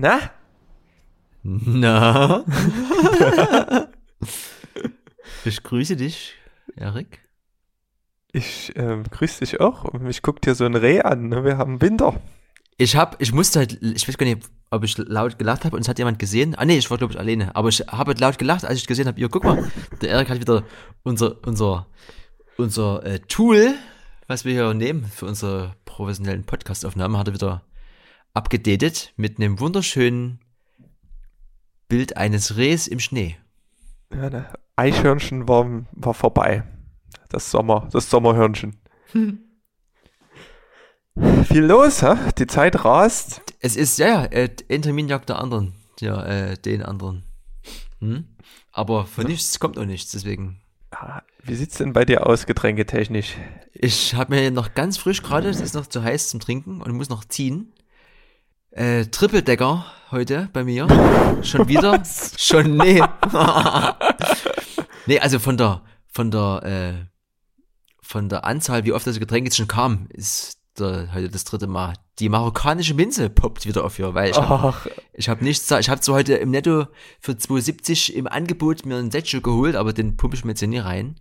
Na? Na? ich grüße dich, Erik. Ich ähm, grüße dich auch. Ich guck dir so ein Reh an. Ne? Wir haben Winter. Ich hab, ich musste halt, ich weiß gar nicht, ob ich laut gelacht habe und es hat jemand gesehen. Ah nee, ich war glaube ich alleine. Aber ich habe laut gelacht, als ich gesehen habe, ihr guck mal, der Erik hat wieder unser, unser, unser äh, Tool, was wir hier nehmen für unsere professionellen Podcast-Aufnahmen, hat er wieder abgedatet mit einem wunderschönen Bild eines Rehs im Schnee. Ja, ne? Eichhörnchen war, war vorbei. Das Sommer, das Sommerhörnchen. Viel los, hä? Die Zeit rast. Es ist, ja, ja, äh, ein Termin jagt der anderen. Ja, äh, den anderen. Hm? Aber von nichts kommt noch nichts, deswegen. Ah, Wie sieht's denn bei dir aus, getränketechnisch? Ich habe mir noch ganz frisch gerade, es ist noch zu heiß zum Trinken und muss noch ziehen. Äh, Trippeldecker heute bei mir. Schon wieder? Schon, nee. nee, also von der, von der, äh, von der Anzahl, wie oft das Getränk jetzt schon kam, ist der, heute das dritte Mal. Die marokkanische Minze poppt wieder auf hier, weil ich habe hab nichts, ich habe zwar heute im Netto für 2,70 im Angebot mir ein Setstück geholt, aber den pumpe ich mir jetzt hier nie rein.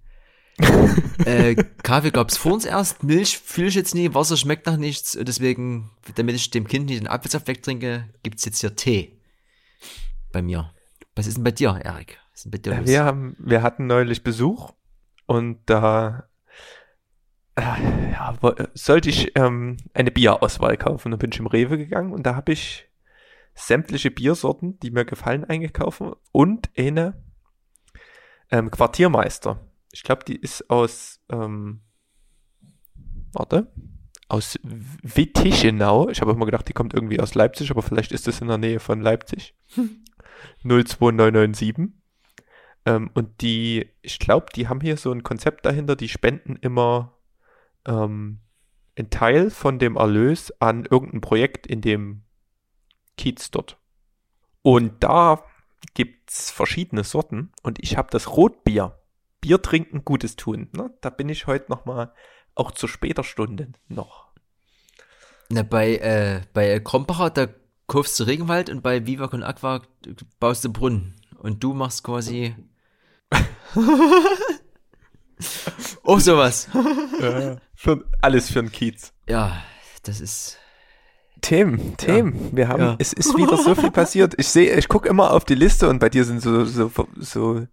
äh, Kaffee gab's vor uns erst, Milch fühle ich jetzt nie, Wasser schmeckt nach nichts, deswegen, damit ich dem Kind nicht den Apfelsaft wegtrinke, gibt's jetzt hier Tee. Bei mir. Was ist denn bei dir, Erik? Was ist denn bei dir los? wir, haben, wir hatten neulich Besuch und da äh, ja, wo- sollte ich ähm, eine Bierauswahl kaufen. Dann bin ich im Rewe gegangen und da habe ich sämtliche Biersorten, die mir gefallen, eingekauft und eine ähm, Quartiermeister. Ich glaube, die ist aus, ähm, warte, aus Wittichenau. Ich habe immer gedacht, die kommt irgendwie aus Leipzig, aber vielleicht ist es in der Nähe von Leipzig. 02997. Ähm, und die, ich glaube, die haben hier so ein Konzept dahinter, die spenden immer ähm, einen Teil von dem Erlös an irgendein Projekt in dem Kiez dort. Und da gibt's verschiedene Sorten und ich habe das Rotbier. Bier trinken, Gutes tun. Ne? Da bin ich heute noch mal auch zu später Stunde noch. Na, bei, äh, bei Krombacher, da kaufst du Regenwald und bei Viva con Aqua baust du Brunnen. Und du machst quasi. Auch sowas. Für, alles für den Kiez. Ja, das ist. Themen, Themen. Wir haben, Ja. es ist wieder so viel passiert. Ich sehe, ich gucke immer auf die Liste und bei dir sind so, so, so,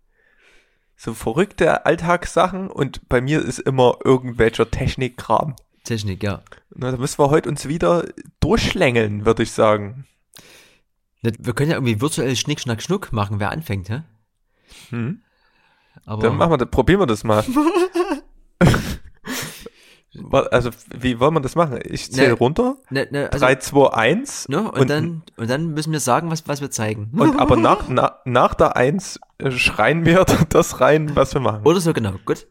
so verrückte Alltagssachen und bei mir ist immer irgendwelcher Technikkram. Technik, ja. Na, da müssen wir heute uns wieder durchschlängeln, würde ich sagen. Wir können ja irgendwie virtuell Schnick, Schnack, Schnuck machen, wer anfängt, hä? Hm? Aber Dann machen wir, probieren wir das mal. Also, wie wollen wir das machen? Ich zähle Ne, runter. ne, ne, also, 3, 2, 1. ne, und, dann, und dann müssen wir sagen, was, was wir zeigen. Und aber nach, na, nach der 1 äh, schreien wir das rein, was wir machen. Oder so, genau, gut.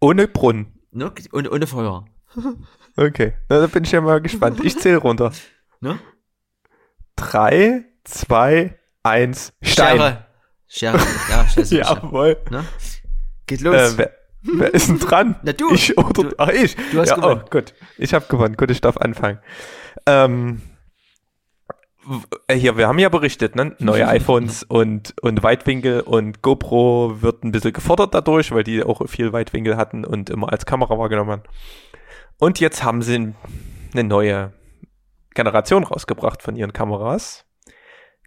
Ohne Brunnen. Ne? Und ohne Feuer. Okay, na, da bin ich ja mal gespannt. Ich zähle runter. Ne? 3, 2, 1, Stein. Schere. Schere. Ja, Schere. Schere. Jawohl. Ne? Geht los. Äh, wer, wer ist denn dran? Na, du. Ich oder Du- ach, ich. du hast ja, gewonnen. Oh, gut. Ich habe gewonnen. Gut, ich darf anfangen. Ähm, äh, hier, wir haben ja berichtet, ne? Neue iPhones und, und Weitwinkel und GoPro wird ein bisschen gefordert dadurch, weil die auch viel Weitwinkel hatten und immer als Kamera wahrgenommen haben. Und jetzt haben sie eine neue Generation rausgebracht von ihren Kameras.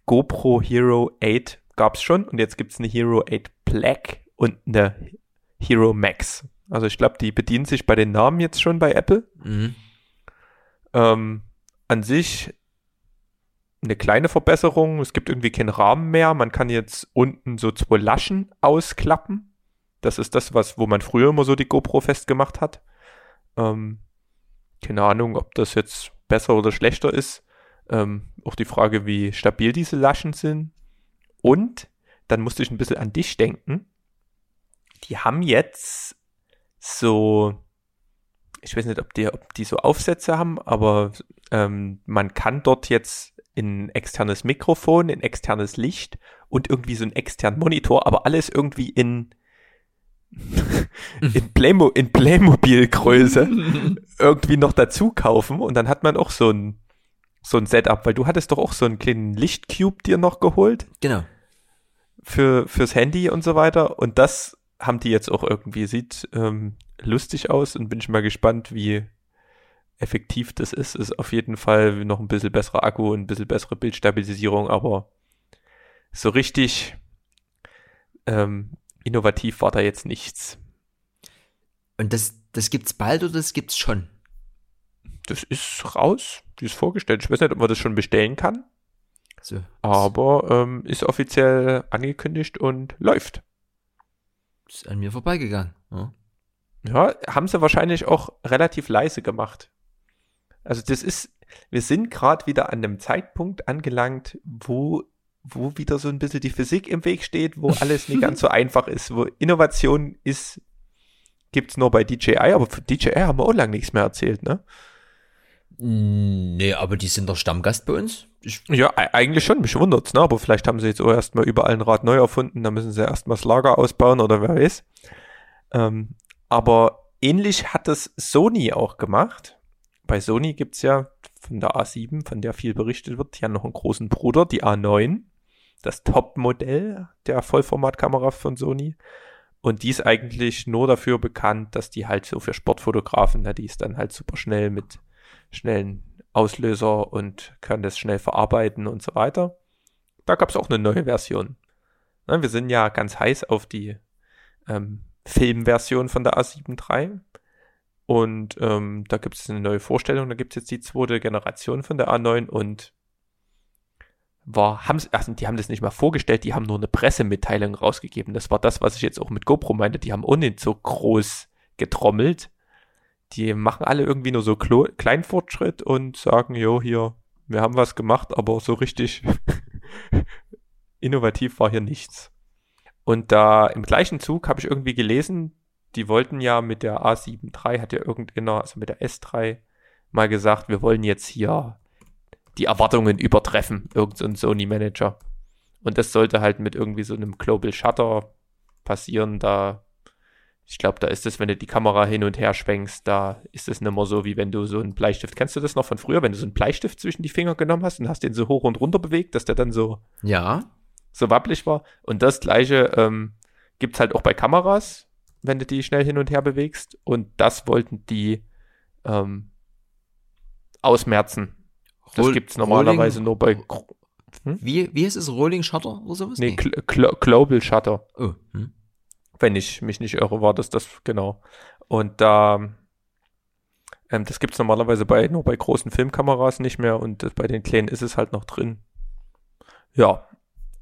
GoPro Hero 8 gab's schon und jetzt gibt's eine Hero 8 Black und eine Hero Max. Also ich glaube, die bedienen sich bei den Namen jetzt schon bei Apple. Mhm. Ähm, an sich eine kleine Verbesserung. Es gibt irgendwie keinen Rahmen mehr. Man kann jetzt unten so zwei Laschen ausklappen. Das ist das, was, wo man früher immer so die GoPro festgemacht hat. Ähm, keine Ahnung, ob das jetzt besser oder schlechter ist. Ähm, auch die Frage, wie stabil diese Laschen sind. Und dann musste ich ein bisschen an dich denken. Die haben jetzt so, ich weiß nicht, ob die, ob die so Aufsätze haben, aber ähm, man kann dort jetzt ein externes Mikrofon, ein externes Licht und irgendwie so einen externen Monitor, aber alles irgendwie in in, Playmo in Playmobil-Größe irgendwie noch dazu kaufen und dann hat man auch so ein so ein Setup, weil du hattest doch auch so einen kleinen Lichtcube dir noch geholt Genau. für fürs Handy und so weiter und das haben die jetzt auch irgendwie sieht ähm, lustig aus und bin ich mal gespannt, wie effektiv das ist. Ist auf jeden Fall noch ein bisschen besserer Akku und ein bisschen bessere Bildstabilisierung, aber so richtig ähm, innovativ war da jetzt nichts. Und das, das gibt's bald oder das gibt's schon? Das ist raus, wie es vorgestellt. Ich weiß nicht, ob man das schon bestellen kann, So. aber ähm, ist offiziell angekündigt und läuft. Ist an mir vorbeigegangen. Ja. Ja, haben sie wahrscheinlich auch relativ leise gemacht. Also das ist, wir sind gerade wieder an einem Zeitpunkt angelangt, wo, wo wieder so ein bisschen die Physik im Weg steht, wo alles nicht ganz so einfach ist, wo Innovation ist, gibt's nur bei DJI, aber für DJI haben wir auch lange nichts mehr erzählt, ne? Nee, aber die sind doch Stammgast bei uns. Ich, Ja, e- eigentlich schon, mich wundert's, ne? Aber vielleicht haben sie jetzt auch erstmal überall ein Rad neu erfunden, da müssen sie erstmal das Lager ausbauen oder wer weiß. Ähm, aber ähnlich hat es Sony auch gemacht. Bei Sony gibt's ja von der A7, von der viel berichtet wird, ja noch einen großen Bruder, die A9. Das Top-Modell der Vollformatkamera von Sony. Und die ist eigentlich nur dafür bekannt, dass die halt so für Sportfotografen, ne, die ist dann halt super schnell mit schnellen Auslöser und kann das schnell verarbeiten und so weiter. Da gab es auch eine neue Version. Ne, wir sind ja ganz heiß auf die ähm, Filmversion von der A7 III. Und ähm, da gibt es eine neue Vorstellung, da gibt es jetzt die zweite Generation von der A9 und war, also die haben das nicht mal vorgestellt, die haben nur eine Pressemitteilung rausgegeben. Das war das, was ich jetzt auch mit GoPro meinte. Die haben nicht so groß getrommelt. Die machen alle irgendwie nur so Klo Kleinfortschritt und sagen, jo, hier, wir haben was gemacht, aber so richtig innovativ war hier nichts. Und da im gleichen Zug habe ich irgendwie gelesen, die wollten ja mit der A7 III, hat ja irgendeiner, also mit der S3, mal gesagt, wir wollen jetzt hier die Erwartungen übertreffen, irgend so Sony-Manager. Und das sollte halt mit irgendwie so einem Global Shutter passieren, da ich glaube, da ist es, wenn du die Kamera hin und her schwenkst, da ist es nicht mehr so, wie wenn du so einen Bleistift, kennst du das noch von früher, wenn du so einen Bleistift zwischen die Finger genommen hast und hast den so hoch und runter bewegt, dass der dann so, ja. so wabbelig war. Und das gleiche ähm, gibt's halt auch bei Kameras, wenn du die schnell hin und her bewegst. Und das wollten die ähm, ausmerzen. Das Roll- gibt's normalerweise Rolling- nur bei Gro- Wie, wie heißt es? Rolling Shutter oder sowas? nee, Gl Gl Global Shutter. Oh, hm. Wenn ich mich nicht irre, war das das, genau. Und da, ähm, das gibt's normalerweise bei, nur bei großen Filmkameras nicht mehr und bei den kleinen ist es halt noch drin. Ja.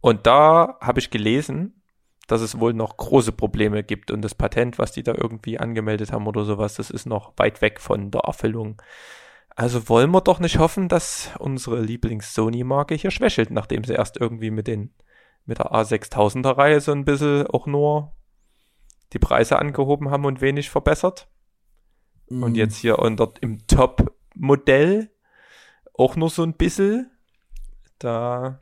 Und da habe ich gelesen, dass es wohl noch große Probleme gibt und das Patent, was die da irgendwie angemeldet haben oder sowas, das ist noch weit weg von der Erfüllung. Also wollen wir doch nicht hoffen, dass unsere Lieblings-Sony-Marke hier schwächelt, nachdem sie erst irgendwie mit den, mit der A6000er Reihe so ein bisschen auch nur die Preise angehoben haben und wenig verbessert. Und jetzt hier unter, im Top-Modell auch nur so ein bisschen. Da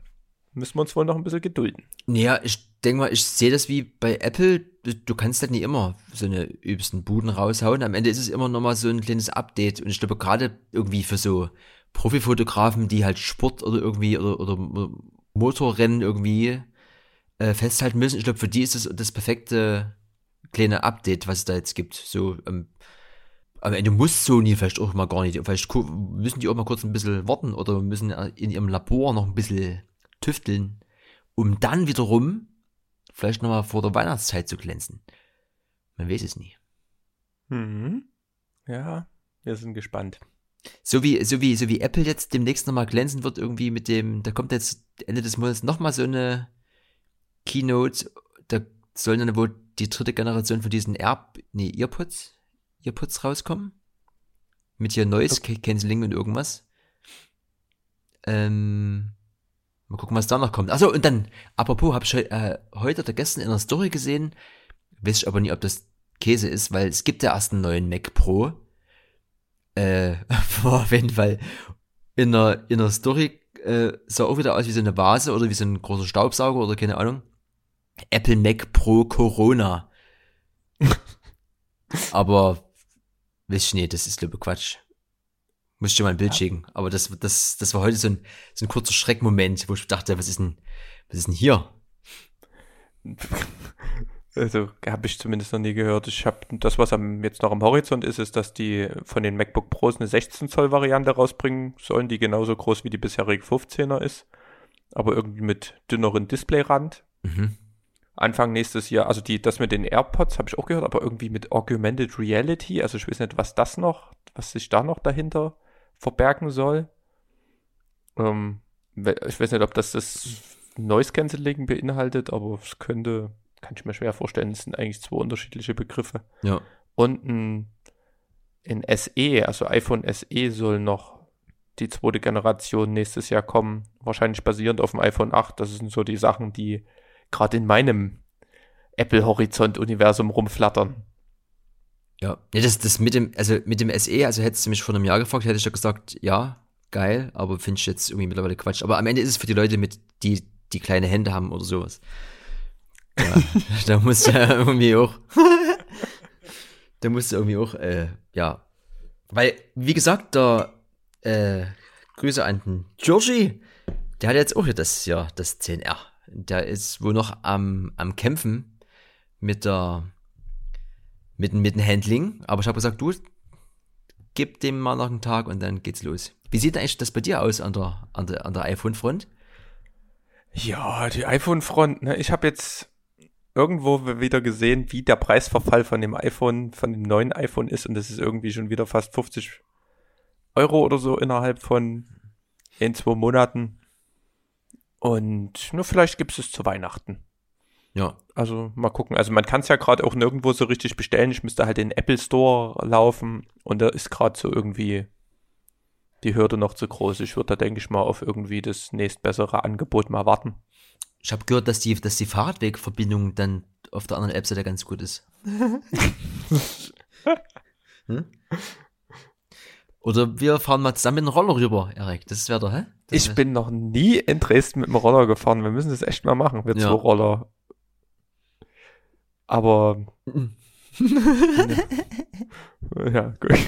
müssen wir uns wohl noch ein bisschen gedulden. Ja, ich denke mal, ich sehe das wie bei Apple. Du, du kannst halt nicht immer so eine übelsten Buden raushauen. Am Ende ist es immer noch mal so ein kleines Update. Und ich glaube, gerade irgendwie für so Profifotografen, die halt Sport oder irgendwie oder, oder Motorrennen irgendwie äh, festhalten müssen, ich glaube, für die ist es das perfekte kleine Update, was es da jetzt gibt. So, ähm, am Ende muss Sony vielleicht auch mal gar nicht. Vielleicht müssen die auch mal kurz ein bisschen warten oder müssen in ihrem Labor noch ein bisschen tüfteln, um dann wiederum vielleicht nochmal vor der Weihnachtszeit zu glänzen. Man weiß es nie. Mhm. Ja, wir sind gespannt. So wie, so wie, so wie Apple jetzt demnächst nochmal glänzen wird, irgendwie mit dem, da kommt jetzt Ende des Monats nochmal so eine Keynote, da soll dann wohl die dritte Generation von diesen Air, nee, Earpods, Earpods rauskommen. Mit hier Noise Cancelling und irgendwas. Ähm, mal gucken, was da noch kommt. Achso, und dann, apropos, habe ich äh, heute oder gestern in einer Story gesehen, weiß ich aber nicht, ob das Käse ist, weil es gibt ja erst einen neuen Mac Pro. Äh, auf jeden Fall in der, in der Story äh, sah auch wieder aus wie so eine Vase oder wie so ein großer Staubsauger oder keine Ahnung. Apple Mac Pro Corona. Aber weiß ich nicht, das ist glaube Quatsch. Muss ich dir mal ein Bild schicken. Aber das, das, das war heute so ein, so ein kurzer Schreckmoment, wo ich dachte, was ist denn, was ist denn hier? Also habe ich zumindest noch nie gehört. Ich habe das, was am, jetzt noch am Horizont ist, ist, dass die von den MacBook Pros eine 16 Zoll Variante rausbringen sollen, die genauso groß wie die bisherige 15er ist, aber irgendwie mit dünneren Displayrand. Mhm. Anfang nächstes Jahr, also die, das mit den AirPods habe ich auch gehört, aber irgendwie mit Augmented Reality, also ich weiß nicht, was das noch, was sich da noch dahinter verbergen soll. Ähm, ich weiß nicht, ob das das Noise Cancelling beinhaltet, aber es könnte kann ich mir schwer vorstellen. Das sind eigentlich zwei unterschiedliche Begriffe. Ja. Und ein, ein SE, also iPhone SE soll noch die zweite Generation nächstes Jahr kommen. Wahrscheinlich basierend auf dem iPhone 8. Das sind so die Sachen, die gerade in meinem Apple-Horizont-Universum rumflattern. Ja. ja, das, das mit dem, also mit dem SE, also hättest du mich vor einem Jahr gefragt, hätte ich ja gesagt, ja, geil, aber finde ich jetzt irgendwie mittlerweile Quatsch. Aber am Ende ist es für die Leute mit, die, die kleine Hände haben oder sowas. Ja, da muss ja irgendwie auch. da musst du irgendwie auch, äh, ja. Weil, wie gesagt, der äh, Grüße an den Georgie, der hat jetzt auch hier das, ja, das 10R. Der ist wohl noch am, am Kämpfen mit der mit, mit dem Handling. Aber ich habe gesagt, du gib dem mal noch einen Tag und dann geht's los. Wie sieht eigentlich das bei dir aus an der, an der, an der iPhone-Front? Ja, die iPhone-Front, ne? Ich habe jetzt irgendwo wieder gesehen, wie der Preisverfall von dem iPhone, von dem neuen iPhone ist und das ist irgendwie schon wieder fast 50 Euro oder so innerhalb von in zwei Monaten. Und nur vielleicht gibt es es zu Weihnachten. Ja. Also mal gucken. Also man kann es ja gerade auch nirgendwo so richtig bestellen. Ich müsste halt in den Apple Store laufen und da ist gerade so irgendwie die Hürde noch zu groß. Ich würde da, denke ich mal, auf irgendwie das nächstbessere Angebot mal warten. Ich habe gehört, dass die, dass die Fahrradwegverbindung dann auf der anderen Webseite ganz gut ist. hm? Oder wir fahren mal zusammen mit dem Roller rüber, Erik. Das wäre doch, hä? Das ich bin noch nie in Dresden mit dem Roller gefahren. Wir müssen das echt mal machen, wir ja. zwei Roller. Aber. ja, gut.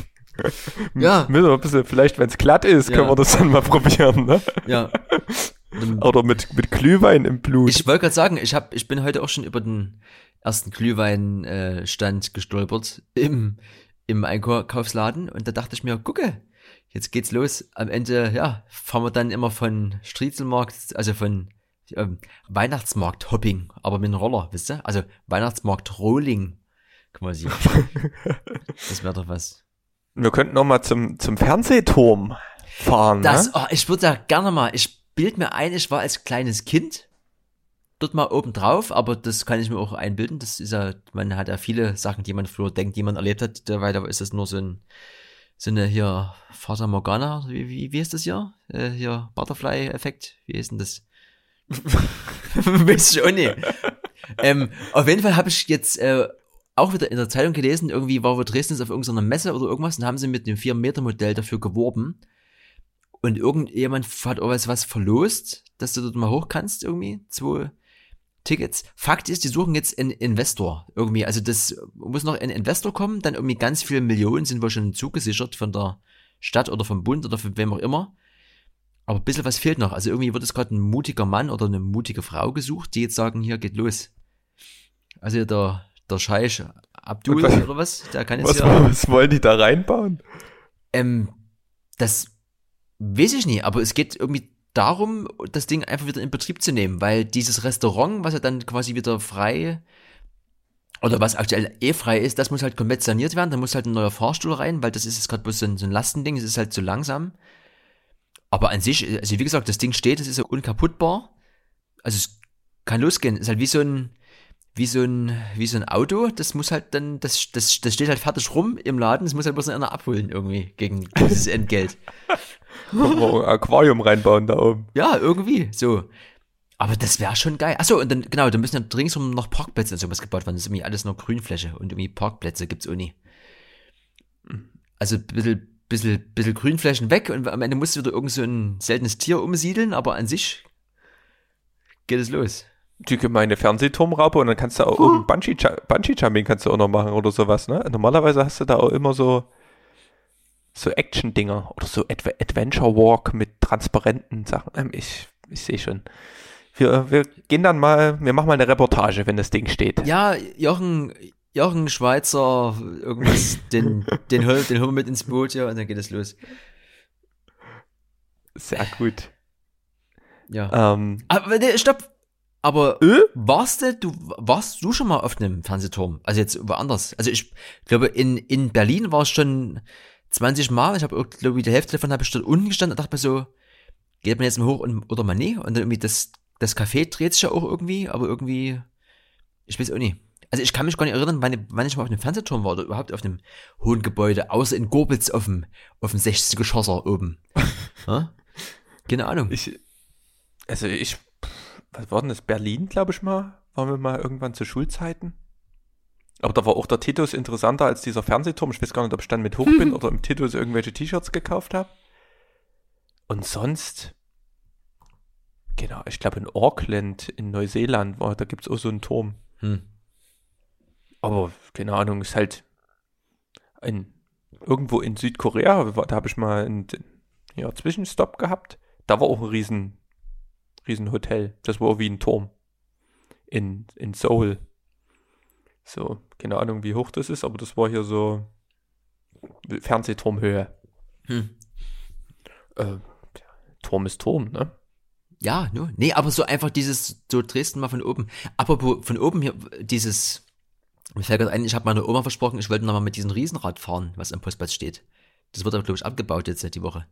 Ja. Müssen wir ein bisschen, vielleicht, wenn es glatt ist, ja. können wir das dann mal probieren, ne? Ja. Oder mit, mit Glühwein im Blut. Ich wollte gerade sagen, ich, hab, ich bin heute auch schon über den ersten Glühweinstand äh, gestolpert im, im Einkaufsladen und da dachte ich mir, gucke, jetzt geht's los. Am Ende, ja, fahren wir dann immer von Striezelmarkt, also von ähm, Weihnachtsmarkt-Hopping, aber mit einem Roller, wisst ihr? Also Weihnachtsmarkt-Rolling quasi. das wäre doch was. Wir könnten noch mal zum, zum Fernsehturm fahren. Das, ne? oh, ich würde da gerne mal, ich bild mir ein, ich war als kleines Kind dort mal oben drauf, aber das kann ich mir auch einbilden. Das ist ja, man hat ja viele Sachen, die man früher denkt, die man erlebt hat. Da ist das nur so ein, so eine hier Fata Morgana, wie, wie, wie ist das hier? Äh, hier Butterfly-Effekt, wie ist denn das? Wisst ihr auch nicht. ähm, auf jeden Fall habe ich jetzt äh, auch wieder in der Zeitung gelesen, irgendwie war wo Dresden auf irgendeiner Messe oder irgendwas und haben sie mit dem 4-Meter-Modell dafür geworben und irgendjemand hat auch was verlost, dass du dort mal hoch kannst, irgendwie, zwei Tickets. Fakt ist, die suchen jetzt einen Investor irgendwie. Also das muss noch ein Investor kommen, dann irgendwie ganz viele Millionen sind wohl schon zugesichert von der Stadt oder vom Bund oder von wem auch immer. Aber ein bisschen was fehlt noch. Also irgendwie wird es gerade ein mutiger Mann oder eine mutige Frau gesucht, die jetzt sagen, hier geht los. Also der, der Scheich Abdul was, oder was, der kann jetzt was, ja. Was wollen die da reinbauen? Ähm, das Weiß ich nicht, aber es geht irgendwie darum, das Ding einfach wieder in Betrieb zu nehmen, weil dieses Restaurant, was ja dann quasi wieder frei oder was aktuell eh frei ist, das muss halt komplett saniert werden, da muss halt ein neuer Fahrstuhl rein, weil das ist jetzt gerade bloß so ein, so ein Lastending, es ist halt zu langsam. Aber an sich, also wie gesagt, das Ding steht, es ist ja unkaputtbar. Also es kann losgehen. Es ist halt wie so ein, wie so ein, wie so ein Auto, das muss halt dann, das, das, das steht halt fertig rum im Laden, das muss halt bloß einer abholen irgendwie gegen dieses Entgelt. Können wir ein Aquarium reinbauen da oben. Ja, irgendwie, so. Aber das wäre schon geil. Achso, und dann, genau, da müssen ja ringsum noch Parkplätze und sowas gebaut werden. Das ist irgendwie alles noch Grünfläche und irgendwie Parkplätze gibt's auch nie. Also ein bisschen, bisschen, bisschen Grünflächen weg und am Ende musst du wieder irgend so ein seltenes Tier umsiedeln, aber an sich geht es los. Die gemeine Fernsehturmraupe und dann kannst du auch huh. Bungee-Jumping kannst du auch noch machen oder sowas, ne? Normalerweise hast du da auch immer so so Action-Dinger oder so Adve Adventure Walk mit transparenten Sachen. Ähm, ich ich sehe schon. Wir, wir gehen dann mal, wir machen mal eine Reportage, wenn das Ding steht. Ja, Jochen, Jochen Schweizer, irgendwas, den, den, hol, den holen wir mit ins Boot, ja, und dann geht es los. Sehr gut. Ja. Ähm, Aber nee, stopp. Aber äh? warst du, du, warst du schon mal auf einem Fernsehturm? Also jetzt woanders. Also ich glaube, in, in Berlin war es schon 20 Mal. Ich habe, glaube ich, die Hälfte davon habe ich dort unten gestanden und dachte mir so, geht man jetzt mal hoch und, oder mal nie? Und dann irgendwie das, das Café dreht sich ja auch irgendwie, aber irgendwie, ich weiß auch nicht. Also ich kann mich gar nicht erinnern, wann, wann ich mal auf einem Fernsehturm war oder überhaupt auf einem hohen Gebäude, außer in Gorbitz auf dem, auf dem 60-Geschosser oben. ja? Keine Ahnung. ich, also ich, was war denn das? Berlin, glaube ich mal. Waren wir mal irgendwann zu Schulzeiten. Aber da war auch der Titus interessanter als dieser Fernsehturm. Ich weiß gar nicht, ob ich dann mit hoch bin oder im Titus irgendwelche T-Shirts gekauft habe. Und sonst, genau, ich glaube in Auckland, in Neuseeland, war, da gibt es auch so einen Turm. Hm. Aber keine Ahnung, ist halt in, irgendwo in Südkorea, da habe ich mal einen ja, Zwischenstopp gehabt. Da war auch ein riesen, riesen Hotel. Das war wie ein Turm. In, in Seoul. So, keine Ahnung, wie hoch das ist, aber das war hier so Fernsehturmhöhe. Hm. Äh, Turm ist Turm, ne? Ja, nur. Nee, aber so einfach dieses, so Dresden mal von oben. Apropos von oben hier, dieses, mir fällt gerade ein, ich habe meiner Oma versprochen, ich wollte nochmal mit diesem Riesenrad fahren, was am Postplatz steht. Das wird aber, glaube ich, abgebaut jetzt die Woche.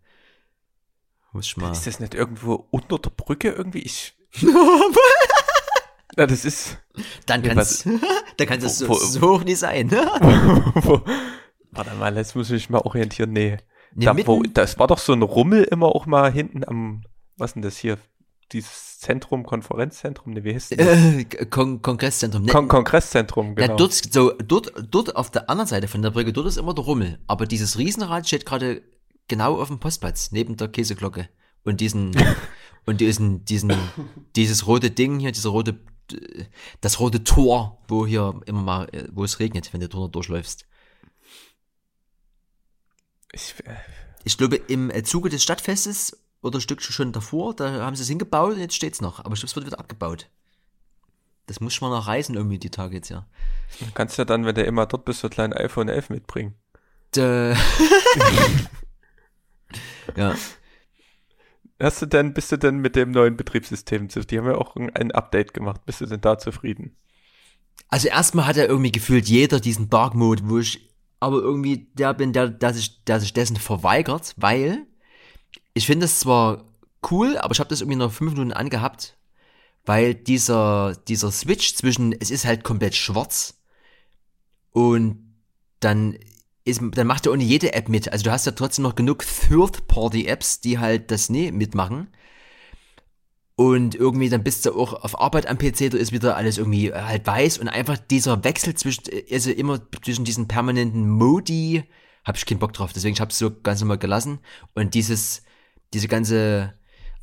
Muss ich mal. Ist das nicht irgendwo unter der Brücke irgendwie? Ich. Na, das ist. dann Ja, kann's, dann kann es so, so hoch nicht sein. Warte mal, jetzt muss ich mich mal orientieren. Nee. Nee, da, wo, das war doch so ein Rummel immer auch mal hinten am, was denn das hier? Dieses Zentrum, Konferenzzentrum, ne, wie heißt das? äh, Kon Kongresszentrum. Ne, Kon Kongresszentrum, Ja, genau. dort, so, dort, dort auf der anderen Seite von der Brücke, dort ist immer der Rummel. Aber dieses Riesenrad steht gerade genau auf dem Postplatz, neben der Käseglocke. Und diesen, und diesen, diesen, dieses rote Ding hier, dieser rote, das rote Tor, wo hier immer mal, äh, wo es regnet, wenn du drunter durchläufst. ich, äh, Ich glaube, im äh, Zuge des Stadtfestes oder ein Stück schon davor, da haben sie es hingebaut und jetzt steht's noch. Aber ich glaube, es wird wieder abgebaut. Das muss schon mal noch reisen irgendwie die Tage jetzt, ja. kannst ja dann, wenn du immer dort bist, so ein kleines iPhone 11 mitbringen. Dö. ja. Hast du denn, bist du denn mit dem neuen Betriebssystem, zu- die haben ja auch ein, ein Update gemacht, bist du denn da zufrieden? Also erstmal hat ja irgendwie gefühlt jeder diesen Dark Mode, wo ich aber irgendwie der bin, der, der, sich, der sich dessen verweigert, weil ich finde es zwar cool, aber ich habe das irgendwie noch fünf Minuten angehabt, weil dieser, dieser Switch zwischen, es ist halt komplett schwarz und dann ist, dann macht ja ohne jede App mit. Also du hast ja trotzdem noch genug Third-Party-Apps, die halt das nie mitmachen. Und irgendwie dann bist du auch auf Arbeit am PC, da ist wieder alles irgendwie halt weiß und einfach dieser Wechsel zwischen, also immer zwischen diesen permanenten Modi, hab ich keinen Bock drauf, deswegen ich hab's so ganz normal gelassen. Und dieses, diese ganze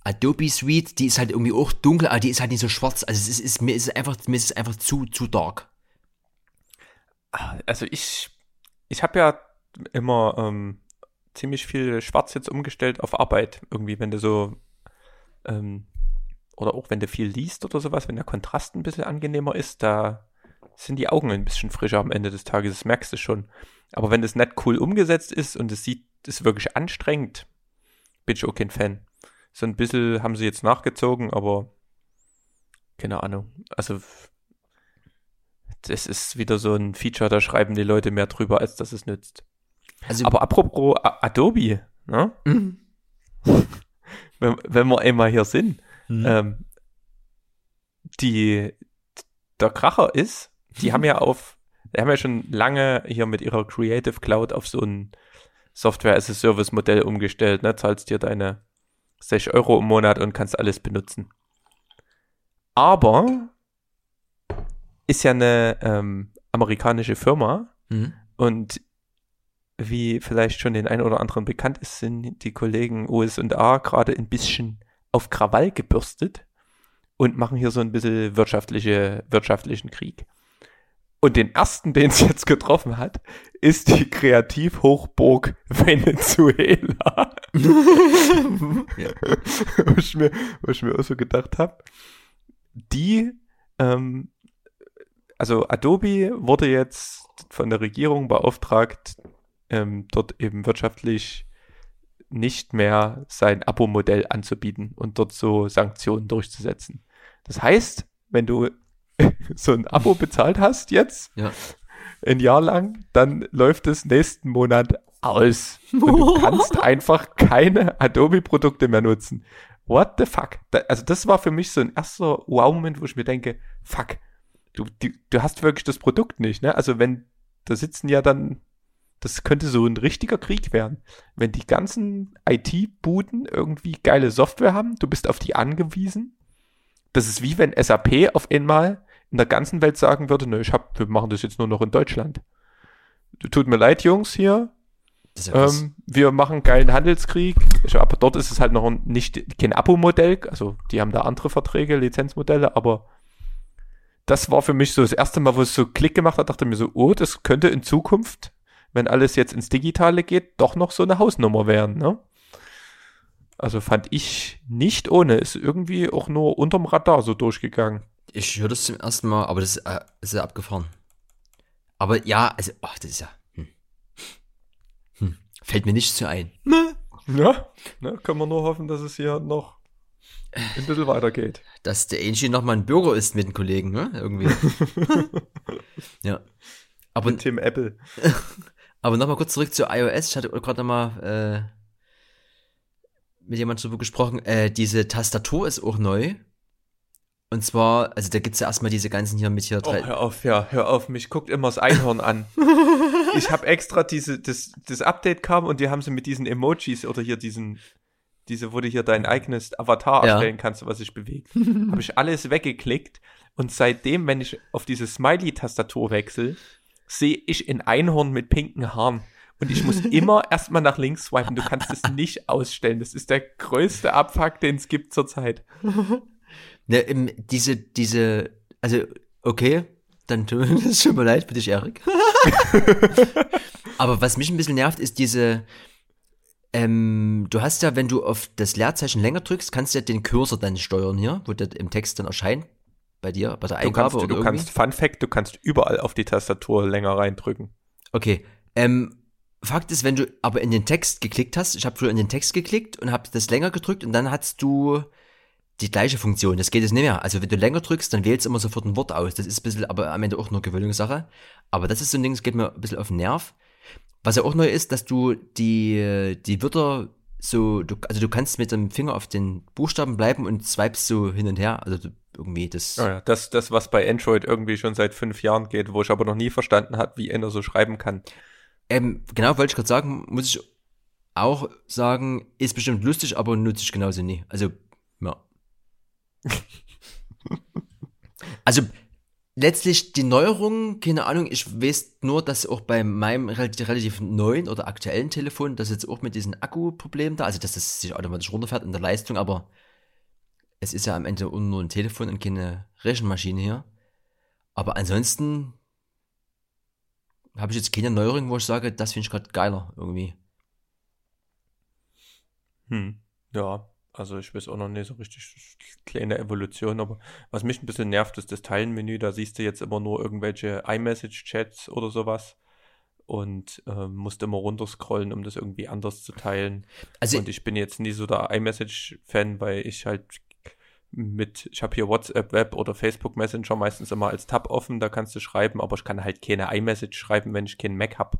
Adobe Suite, die ist halt irgendwie auch dunkel, aber die ist halt nicht so schwarz. Also es ist, ist mir ist es einfach, mir ist es einfach zu, zu dark. Also ich, ich habe ja immer ähm, ziemlich viel Schwarz jetzt umgestellt auf Arbeit. Irgendwie, wenn du so, ähm, oder auch wenn du viel liest oder sowas, wenn der Kontrast ein bisschen angenehmer ist, da sind die Augen ein bisschen frischer am Ende des Tages, das merkst du schon. Aber wenn das nicht cool umgesetzt ist und es sieht, ist wirklich anstrengend, bin ich auch kein Fan. So ein bisschen haben sie jetzt nachgezogen, aber keine Ahnung. Also das ist wieder so ein Feature, da schreiben die Leute mehr drüber, als dass es nützt. Also, Aber apropos Adobe, ne? Mhm. wenn, wenn wir einmal hier sind, Mhm. ähm, die, der Kracher ist, die haben ja auf, die haben ja schon lange hier mit ihrer Creative Cloud auf so ein Software-as-a-Service-Modell umgestellt, ne? Zahlst dir deine 6 Euro im Monat und kannst alles benutzen. Aber ist ja eine ähm, amerikanische Firma Mhm. und wie vielleicht schon den einen oder anderen bekannt ist, sind die Kollegen US&A gerade ein bisschen auf Krawall gebürstet und machen hier so ein bisschen wirtschaftliche, wirtschaftlichen Krieg. Und den ersten, den es jetzt getroffen hat, ist die Kreativhochburg Venezuela. Ja. wo, ich mir, wo ich mir auch so gedacht habe, die, ähm, also Adobe wurde jetzt von der Regierung beauftragt, ähm, dort eben wirtschaftlich nicht mehr sein Abo-Modell anzubieten und dort so Sanktionen durchzusetzen. Das heißt, wenn du so ein Abo bezahlt hast jetzt, Ja. ein Jahr lang, dann läuft es nächsten Monat aus. Und du kannst einfach keine Adobe-Produkte mehr nutzen. What the fuck? Da, also das war für mich so ein erster Wow-Moment, wo ich mir denke, fuck, du, du, du hast wirklich das Produkt nicht, ne? Also wenn, da sitzen ja dann, das könnte so ein richtiger Krieg werden. Wenn die ganzen IT-Buden irgendwie geile Software haben, du bist auf die angewiesen. Das ist wie wenn SAP auf einmal in der ganzen Welt sagen würde, ne, ich hab, wir machen das jetzt nur noch in Deutschland. Tut mir leid, Jungs, hier. Ja. Ähm, wir machen geilen Handelskrieg. Aber dort ist es halt noch ein- nicht kein Abo-Modell. Also die haben da andere Verträge, Lizenzmodelle, aber das war für mich so das erste Mal, wo es so Klick gemacht hat, dachte mir so, oh, das könnte in Zukunft, wenn alles jetzt ins Digitale geht, doch noch so eine Hausnummer werden, ne? Also fand ich nicht ohne, ist irgendwie auch nur unterm Radar so durchgegangen. Ich höre das zum ersten Mal, aber das ist, äh, ist ja abgefahren. Aber ja, also, ach, das ist ja. Hm. Hm. Fällt mir nichts zu ein. Ja, ne, können wir nur hoffen, dass es hier noch ein bisschen weitergeht. Dass der Angie nochmal ein Bürger ist mit den Kollegen, ne? Irgendwie. ja. Aber, Tim Apple. aber nochmal kurz zurück zu iOS. Ich hatte gerade nochmal äh, mit jemandem drüber gesprochen. Äh, diese Tastatur ist auch neu. Und zwar, also da gibt's ja erstmal diese ganzen hier mit hier Oh, drei. hör auf, ja, hör auf, mich guckt immer das Einhorn an. ich habe extra diese, das, das Update kam und die haben sie mit diesen Emojis oder hier diesen, diese, wo du hier dein eigenes Avatar Ja. erstellen kannst, was sich bewegt, habe ich alles weggeklickt und seitdem, wenn ich auf diese Smiley-Tastatur wechsle, sehe ich ein Einhorn mit pinken Haaren. Und ich muss immer erstmal nach links swipen. Du kannst es nicht ausstellen. Das ist der größte Abfuck, den es gibt zurzeit. Ne, im, diese, diese, also, okay, dann tut mir leid für dich, Erik. Aber was mich ein bisschen nervt, ist diese, ähm, du hast ja, wenn du auf das Leerzeichen länger drückst, kannst du ja den Cursor dann steuern hier, wo der im Text dann erscheint, bei dir, bei der Du Eingabe kannst, oder du irgendwie. kannst, Fun Fact, du kannst überall auf die Tastatur länger reindrücken. Okay, ähm, Fakt ist, wenn du aber in den Text geklickt hast, ich habe früher in den Text geklickt und habe das länger gedrückt und dann hast du die gleiche Funktion. Das geht jetzt nicht mehr. Also wenn du länger drückst, dann wählst du immer sofort ein Wort aus. Das ist ein bisschen, aber am Ende auch nur Gewöhnungssache. Aber das ist so ein Ding, das geht mir ein bisschen auf den Nerv. Was ja auch neu ist, dass du die, die Wörter so, du, also du kannst mit dem Finger auf den Buchstaben bleiben und swipest so hin und her. Also du, irgendwie das. Ja, das, das, was bei Android irgendwie schon seit fünf Jahren geht, wo ich aber noch nie verstanden habe, wie einer so schreiben kann. Ähm, genau, wollte ich gerade sagen, muss ich auch sagen, ist bestimmt lustig, aber nutze ich genauso nie. Also, ja. also, letztlich die Neuerungen, keine Ahnung, ich weiß nur, dass auch bei meinem relativ, relativ neuen oder aktuellen Telefon, das jetzt auch mit diesem Akku-Problem da, also dass das sich automatisch runterfährt in der Leistung, aber es ist ja am Ende nur ein Telefon und keine Rechenmaschine hier. Aber ansonsten habe ich jetzt keine Neuerung, wo ich sage, das finde ich gerade geiler irgendwie. Hm. Ja, also ich weiß auch noch nicht so richtig kleine Evolution, aber was mich ein bisschen nervt, ist das Teilenmenü. Da siehst du jetzt immer nur irgendwelche iMessage-Chats oder sowas und ähm, musst immer runterscrollen, um das irgendwie anders zu teilen. Also, Und ich bin jetzt nie so der iMessage-Fan, weil ich halt mit, ich habe hier WhatsApp Web oder Facebook Messenger meistens immer als Tab offen, da kannst du schreiben, aber ich kann halt keine iMessage schreiben, wenn ich keinen Mac habe.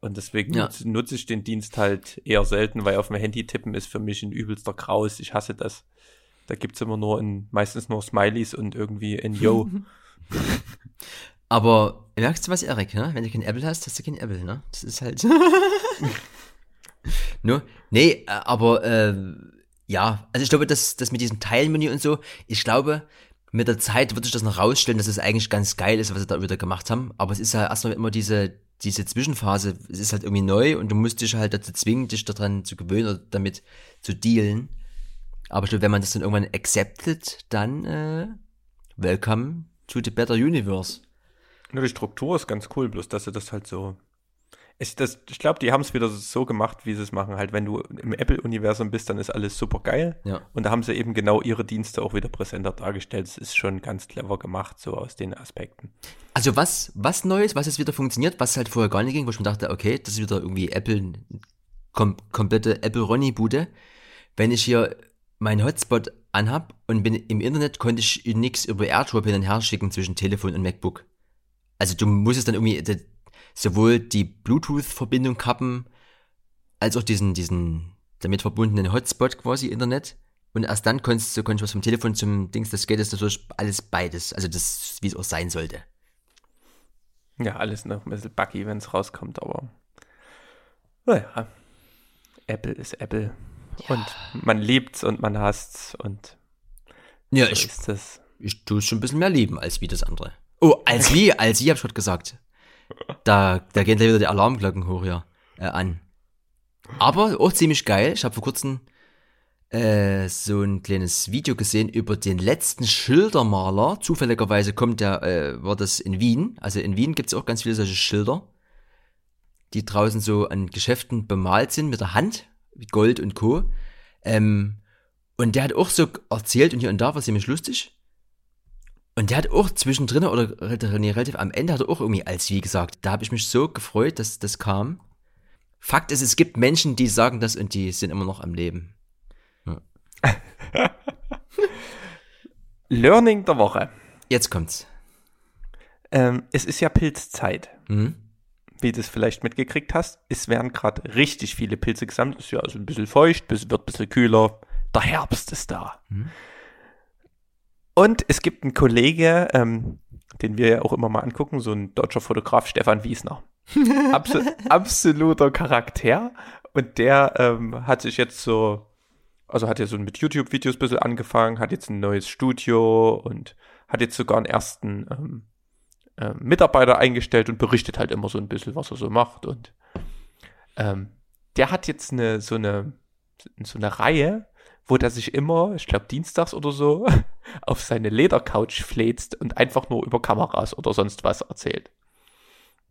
Und deswegen Ja. nutze, ich den Dienst halt eher selten, weil auf dem Handy tippen ist für mich ein übelster Graus. Ich hasse das. Da gibt's immer nur in, meistens nur Smileys und irgendwie in Yo. aber merkst du was, Erik, ne? Wenn du kein Apple hast, hast du kein Apple, ne? Das ist halt. no? Nee, äh, aber äh, ja, also ich glaube, dass das mit diesem Teilmenü und so, ich glaube, mit der Zeit wird sich das noch rausstellen, dass es eigentlich ganz geil ist, was sie da wieder gemacht haben. Aber es ist ja erstmal immer diese, diese Zwischenphase, es ist halt irgendwie neu und du musst dich halt dazu zwingen, dich daran zu gewöhnen oder damit zu dealen. Aber ich glaube, wenn man das dann irgendwann acceptet, dann äh, welcome to the better universe. Nur die Struktur ist ganz cool, bloß dass sie das halt so. Ich, das- ich glaube, die haben es wieder so gemacht, wie sie es machen. Halt, wenn du im Apple-Universum bist, dann ist alles super geil. Ja. Und da haben sie eben genau ihre Dienste auch wieder präsenter dargestellt. Das ist schon ganz clever gemacht, so aus den Aspekten. Also was, was Neues, was jetzt wieder funktioniert, was halt vorher gar nicht ging, wo ich mir dachte, okay, das ist wieder irgendwie Apple, kom komplette Apple-Ronny-Bude. Wenn ich hier meinen Hotspot anhab und bin im Internet, konnte ich nichts über AirDrop hin und her schicken zwischen Telefon und MacBook. Also du musstest dann irgendwie sowohl die Bluetooth-Verbindung kappen, als auch diesen, diesen damit verbundenen Hotspot quasi Internet. Und erst dann konntest du, konntest du was vom Telefon zum Dings, das geht jetzt natürlich alles beides. Also das, wie es auch sein sollte. Ja, alles noch ein bisschen buggy, wenn es rauskommt, aber naja, Apple ist Apple. Und man liebt's und man hasst's und Ja, so ich, ist das. ich tue es schon ein bisschen mehr lieben als wie das andere. Oh, als wie, als wie hab ich gerade gesagt. Da, da gehen gleich wieder die Alarmglocken hoch ja, äh, an. Aber auch ziemlich geil. Ich habe vor kurzem äh, so ein kleines Video gesehen über den letzten Schildermaler. Zufälligerweise kommt der, äh, war das in Wien. Also in Wien gibt's auch ganz viele solche Schilder, die draußen so an Geschäften bemalt sind mit der Hand, wie Gold und Co. Ähm, und der hat auch so erzählt und hier und da war ziemlich lustig. Und der hat auch zwischendrin oder nee, relativ am Ende hat er auch irgendwie als wie gesagt. Da habe ich mich so gefreut, dass das kam. Fakt ist, es gibt Menschen, die sagen das und die sind immer noch am Leben. Learning der Woche. Jetzt kommt's. Ähm, es ist ja Pilzzeit. Hm? Wie du es vielleicht mitgekriegt hast. Es werden gerade richtig viele Pilze gesammelt. Ist ja also ein bisschen feucht, wird ein bisschen kühler. Der Herbst ist da. Mhm. Und es gibt einen Kollege, ähm, den wir ja auch immer mal angucken, so ein deutscher Fotograf, Stefan Wiesner. Abso absoluter Charakter. Und der ähm, hat sich jetzt so, also hat ja so mit YouTube-Videos ein bisschen angefangen, hat jetzt ein neues Studio und hat jetzt sogar einen ersten ähm, ähm, Mitarbeiter eingestellt und berichtet halt immer so ein bisschen, was er so macht. Und ähm, der hat jetzt eine so eine so eine Reihe, wo der sich immer, ich glaube dienstags oder so, auf seine Ledercouch fläzt und einfach nur über Kameras oder sonst was erzählt.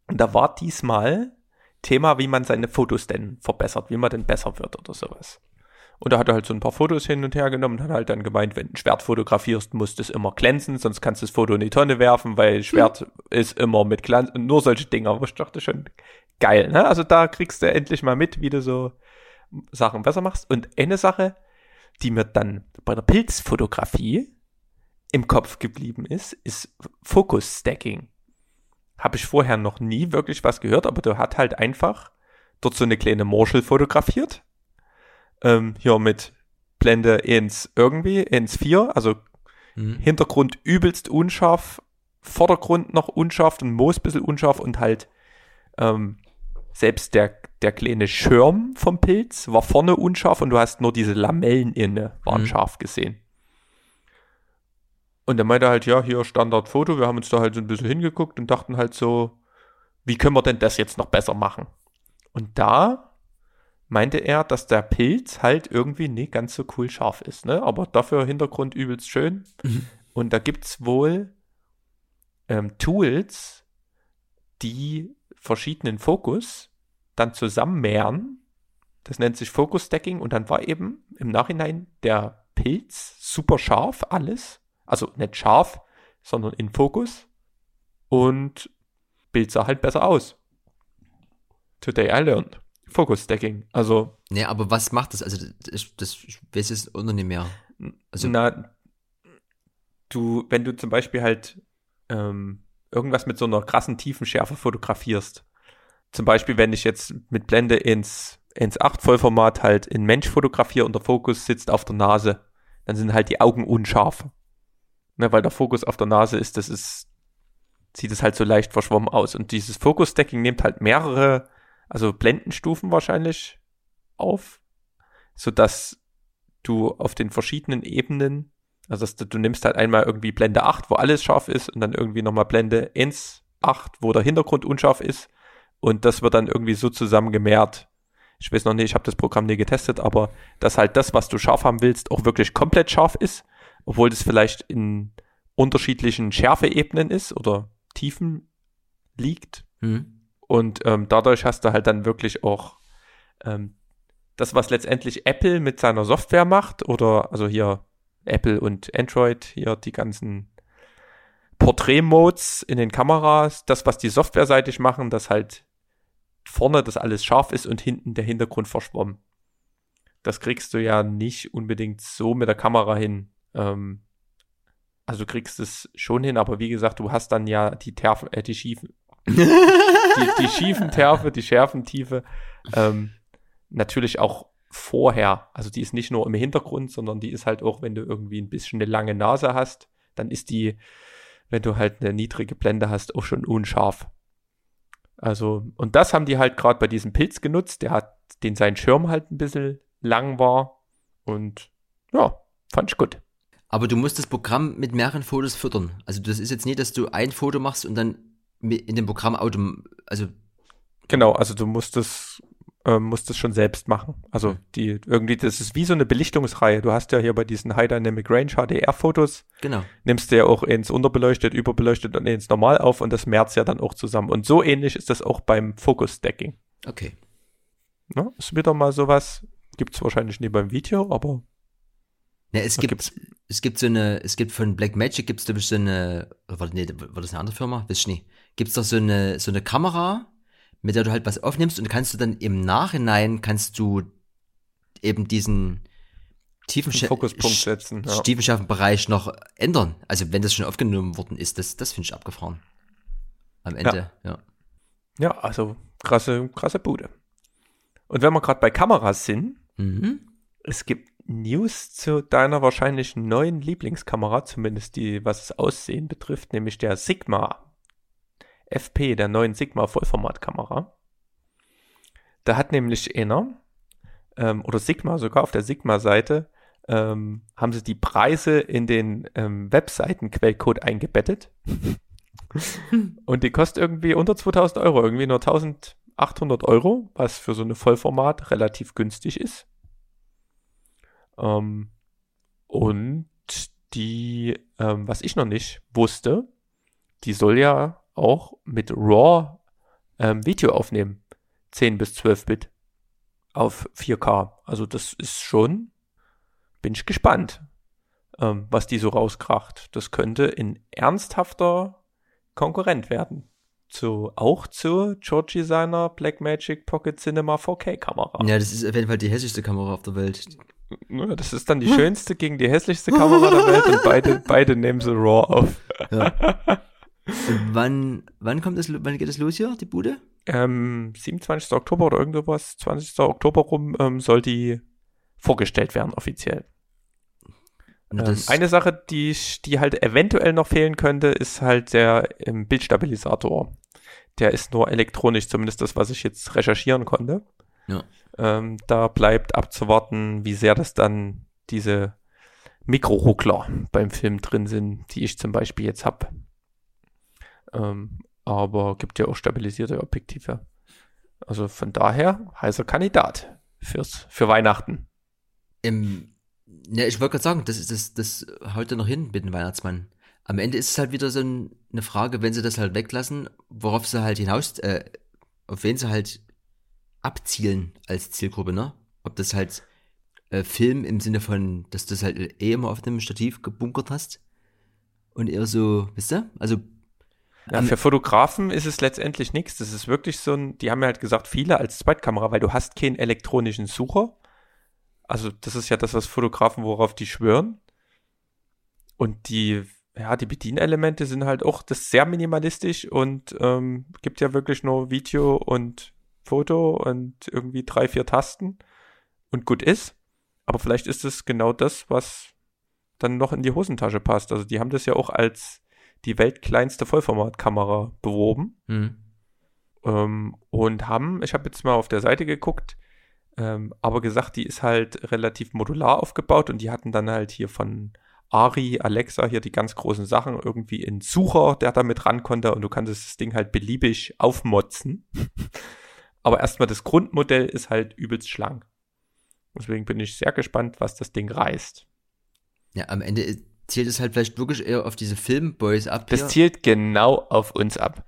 Und da war diesmal Thema, wie man seine Fotos denn verbessert, wie man denn besser wird oder sowas. Und da hat er halt so ein paar Fotos hin und her genommen und hat halt dann gemeint, wenn du ein Schwert fotografierst, muss das immer glänzen, sonst kannst du das Foto in die Tonne werfen, weil Schwert ist immer mit Glanz und nur solche Dinge. Aber ich dachte schon, geil, ne? Also da kriegst du endlich mal mit, wie du so Sachen besser machst. Und eine Sache, die mir dann bei der Pilzfotografie im Kopf geblieben ist, ist Focus-Stacking. Habe ich vorher noch nie wirklich was gehört, aber du hat halt einfach dort so eine kleine Morschel fotografiert. Ähm, hier mit Blende 1 irgendwie, 1.4, also Hm? Hintergrund übelst unscharf, Vordergrund noch unscharf und Moos ein bisschen unscharf und halt ähm, selbst der, der kleine Schirm vom Pilz war vorne unscharf und du hast nur diese Lamellen inne, waren Mhm. scharf gesehen. Und er meinte halt, ja, hier Standardfoto, wir haben uns da halt so ein bisschen hingeguckt und dachten halt so, wie können wir denn das jetzt noch besser machen? Und da meinte er, dass der Pilz halt irgendwie nicht ganz so cool scharf ist, ne? Aber dafür Hintergrund übelst schön. Mhm. Und da gibt's wohl ähm, Tools, die verschiedenen Fokus dann zusammenmehren. Das nennt sich Focus Stacking und dann war eben im Nachhinein der Pilz super scharf, alles. Also nicht scharf, sondern in Fokus. Und Bild sah halt besser aus. Today I learned. Focus Stacking. Also, Nee, aber was macht das? Also, das, das ich weiß es auch noch nicht mehr. Also- na, du, wenn du zum Beispiel halt ähm, irgendwas mit so einer krassen Tiefenschärfe fotografierst, zum Beispiel, wenn ich jetzt mit Blende ins, ins 8 Vollformat halt in Mensch fotografiere und der Fokus sitzt auf der Nase, dann sind halt die Augen unscharf. Ne, weil der Fokus auf der Nase ist, das ist, sieht es halt so leicht verschwommen aus. Und dieses Focus-Stacking nimmt halt mehrere, also Blendenstufen wahrscheinlich auf, sodass du auf den verschiedenen Ebenen, also dass du, du nimmst halt einmal irgendwie Blende 8, wo alles scharf ist, und dann irgendwie nochmal Blende 1, 8, wo der Hintergrund unscharf ist. Und das wird dann irgendwie so zusammengemehrt. Ich weiß noch nicht, ich habe das Programm nie getestet, aber dass halt das, was du scharf haben willst, auch wirklich komplett scharf ist, obwohl das vielleicht in unterschiedlichen Schärfeebenen ist oder liegt. Hm. Und ähm, dadurch hast du halt dann wirklich auch ähm, das, was letztendlich Apple mit seiner Software macht, oder also hier Apple und Android, hier die ganzen Portrait-Modes in den Kameras, das, was die softwareseitig machen, dass halt vorne das alles scharf ist und hinten der Hintergrund verschwommen. Das kriegst du ja nicht unbedingt so mit der Kamera hin. Ähm, also du kriegst es schon hin, aber wie gesagt, du hast dann ja die Terfen, äh, die schiefen, die, die schiefen Terfe, die Schärfentiefe, ähm, natürlich auch vorher. Also die ist nicht nur im Hintergrund, sondern die ist halt auch, wenn du irgendwie ein bisschen eine lange Nase hast, dann ist die, wenn du halt eine niedrige Blende hast, auch schon unscharf. Also, und das haben die halt gerade bei diesem Pilz genutzt. Der hat den sein Schirm halt ein bisschen lang war. Und ja, fand ich gut. Aber du musst das Programm mit mehreren Fotos füttern. Also das ist jetzt nicht, dass du ein Foto machst und dann in dem Programm autom also Genau, also du musst es ähm, musst es schon selbst machen. Also Mhm. die irgendwie, das ist wie so eine Belichtungsreihe. Du hast ja hier bei diesen High Dynamic Range HDR-Fotos, genau. nimmst du ja auch ins unterbeleuchtet, überbeleuchtet und ins normal auf und das mehrt ja dann auch zusammen. Und so ähnlich ist das auch beim Focus Stacking. Okay. Ne? Ist wieder mal sowas, gibt's wahrscheinlich nie beim Video, aber Ja, es gibt, gibt's? es gibt so eine, es gibt von Blackmagic gibt's glaube ich so eine, war, nee, war das eine andere Firma? Weiß ich nicht. Gibt's doch so eine, so eine Kamera, mit der du halt was aufnimmst und kannst du dann im Nachhinein kannst du eben diesen tiefen Fokuspunkt setzen. Ja. tiefenschärfen Bereich noch ändern. Also wenn das schon aufgenommen worden ist, das, das finde ich abgefahren. Am Ende, ja. ja, also krasse, krasse Bude. Und wenn wir gerade bei Kameras sind, Mhm. es gibt News zu deiner wahrscheinlich neuen Lieblingskamera, zumindest die, was das Aussehen betrifft, nämlich der Sigma FP, der neuen Sigma Vollformatkamera. Da hat nämlich einer, ähm, oder Sigma sogar auf der Sigma-Seite, ähm, haben sie die Preise in den ähm, Webseiten-Quellcode eingebettet. Und die kostet irgendwie unter 2000 Euro, irgendwie nur 1800 Euro, was für so eine Vollformat relativ günstig ist. Ähm, und die, ähm, was ich noch nicht wusste, die soll ja auch mit RAW ähm, Video aufnehmen. 10 bis 12 Bit auf 4K. Also das ist schon, bin ich gespannt, ähm, was die so rauskracht. Das könnte ein ernsthafter Konkurrent werden. Zu, auch zu Georgie seiner Blackmagic Pocket Cinema 4K Kamera. Ja, das ist auf jeden Fall die hässlichste Kamera auf der Welt. Ja, das ist dann die schönste gegen die hässlichste Kamera der Welt und beide, beide nehmen sie RAW auf. Ja. Wann, wann kommt das, wann geht das los hier, die Bude? Ähm, 27. Oktober oder irgend sowas, 20. Oktober rum, ähm, soll die vorgestellt werden, offiziell. Ähm, eine Sache, die, die halt eventuell noch fehlen könnte, ist halt der ähm, Bildstabilisator. Der ist nur elektronisch, zumindest das, was ich jetzt recherchieren konnte. Ja. Ähm, da bleibt abzuwarten, wie sehr das dann diese Mikroruckler beim Film drin sind, die ich zum Beispiel jetzt habe. Ähm, aber gibt ja auch stabilisierte Objektive. Also von daher heißer Kandidat fürs, für Weihnachten. Ähm, ja, ich wollte gerade sagen, das, das, das haut ja noch hin mit dem Weihnachtsmann. Am Ende ist es halt wieder so ein, eine Frage, wenn sie das halt weglassen, worauf sie halt hinaus, äh, auf wen sie halt abzielen als Zielgruppe, ne? Ob das halt äh, Film im Sinne von, dass du das halt eh immer auf dem Stativ gebunkert hast und eher so, wisst ihr? Also, Ja, für Fotografen ist es letztendlich nichts. Das ist wirklich so ein, die haben ja halt gesagt, viele als Zweitkamera, weil du hast keinen elektronischen Sucher. Also das ist ja das, was Fotografen, worauf die schwören. Und die, ja, die Bedienelemente sind halt auch das sehr minimalistisch und ähm, gibt ja wirklich nur Video und Foto und irgendwie drei, vier Tasten und gut ist. Aber vielleicht ist es genau das, was dann noch in die Hosentasche passt. Also die haben das ja auch als die weltkleinste Vollformatkamera beworben hm. ähm, und haben, ich habe jetzt mal auf der Seite geguckt, ähm, aber gesagt, die ist halt relativ modular aufgebaut und die hatten dann halt hier von Ari, Alexa hier die ganz großen Sachen irgendwie in Sucher, der damit ran konnte und du kannst das Ding halt beliebig aufmotzen. aber erstmal das Grundmodell ist halt übelst schlank. Deswegen bin ich sehr gespannt, was das Ding reißt. ja, am Ende äh, zielt es halt vielleicht wirklich eher auf diese Filmboys ab. Das hier. zielt genau auf uns ab.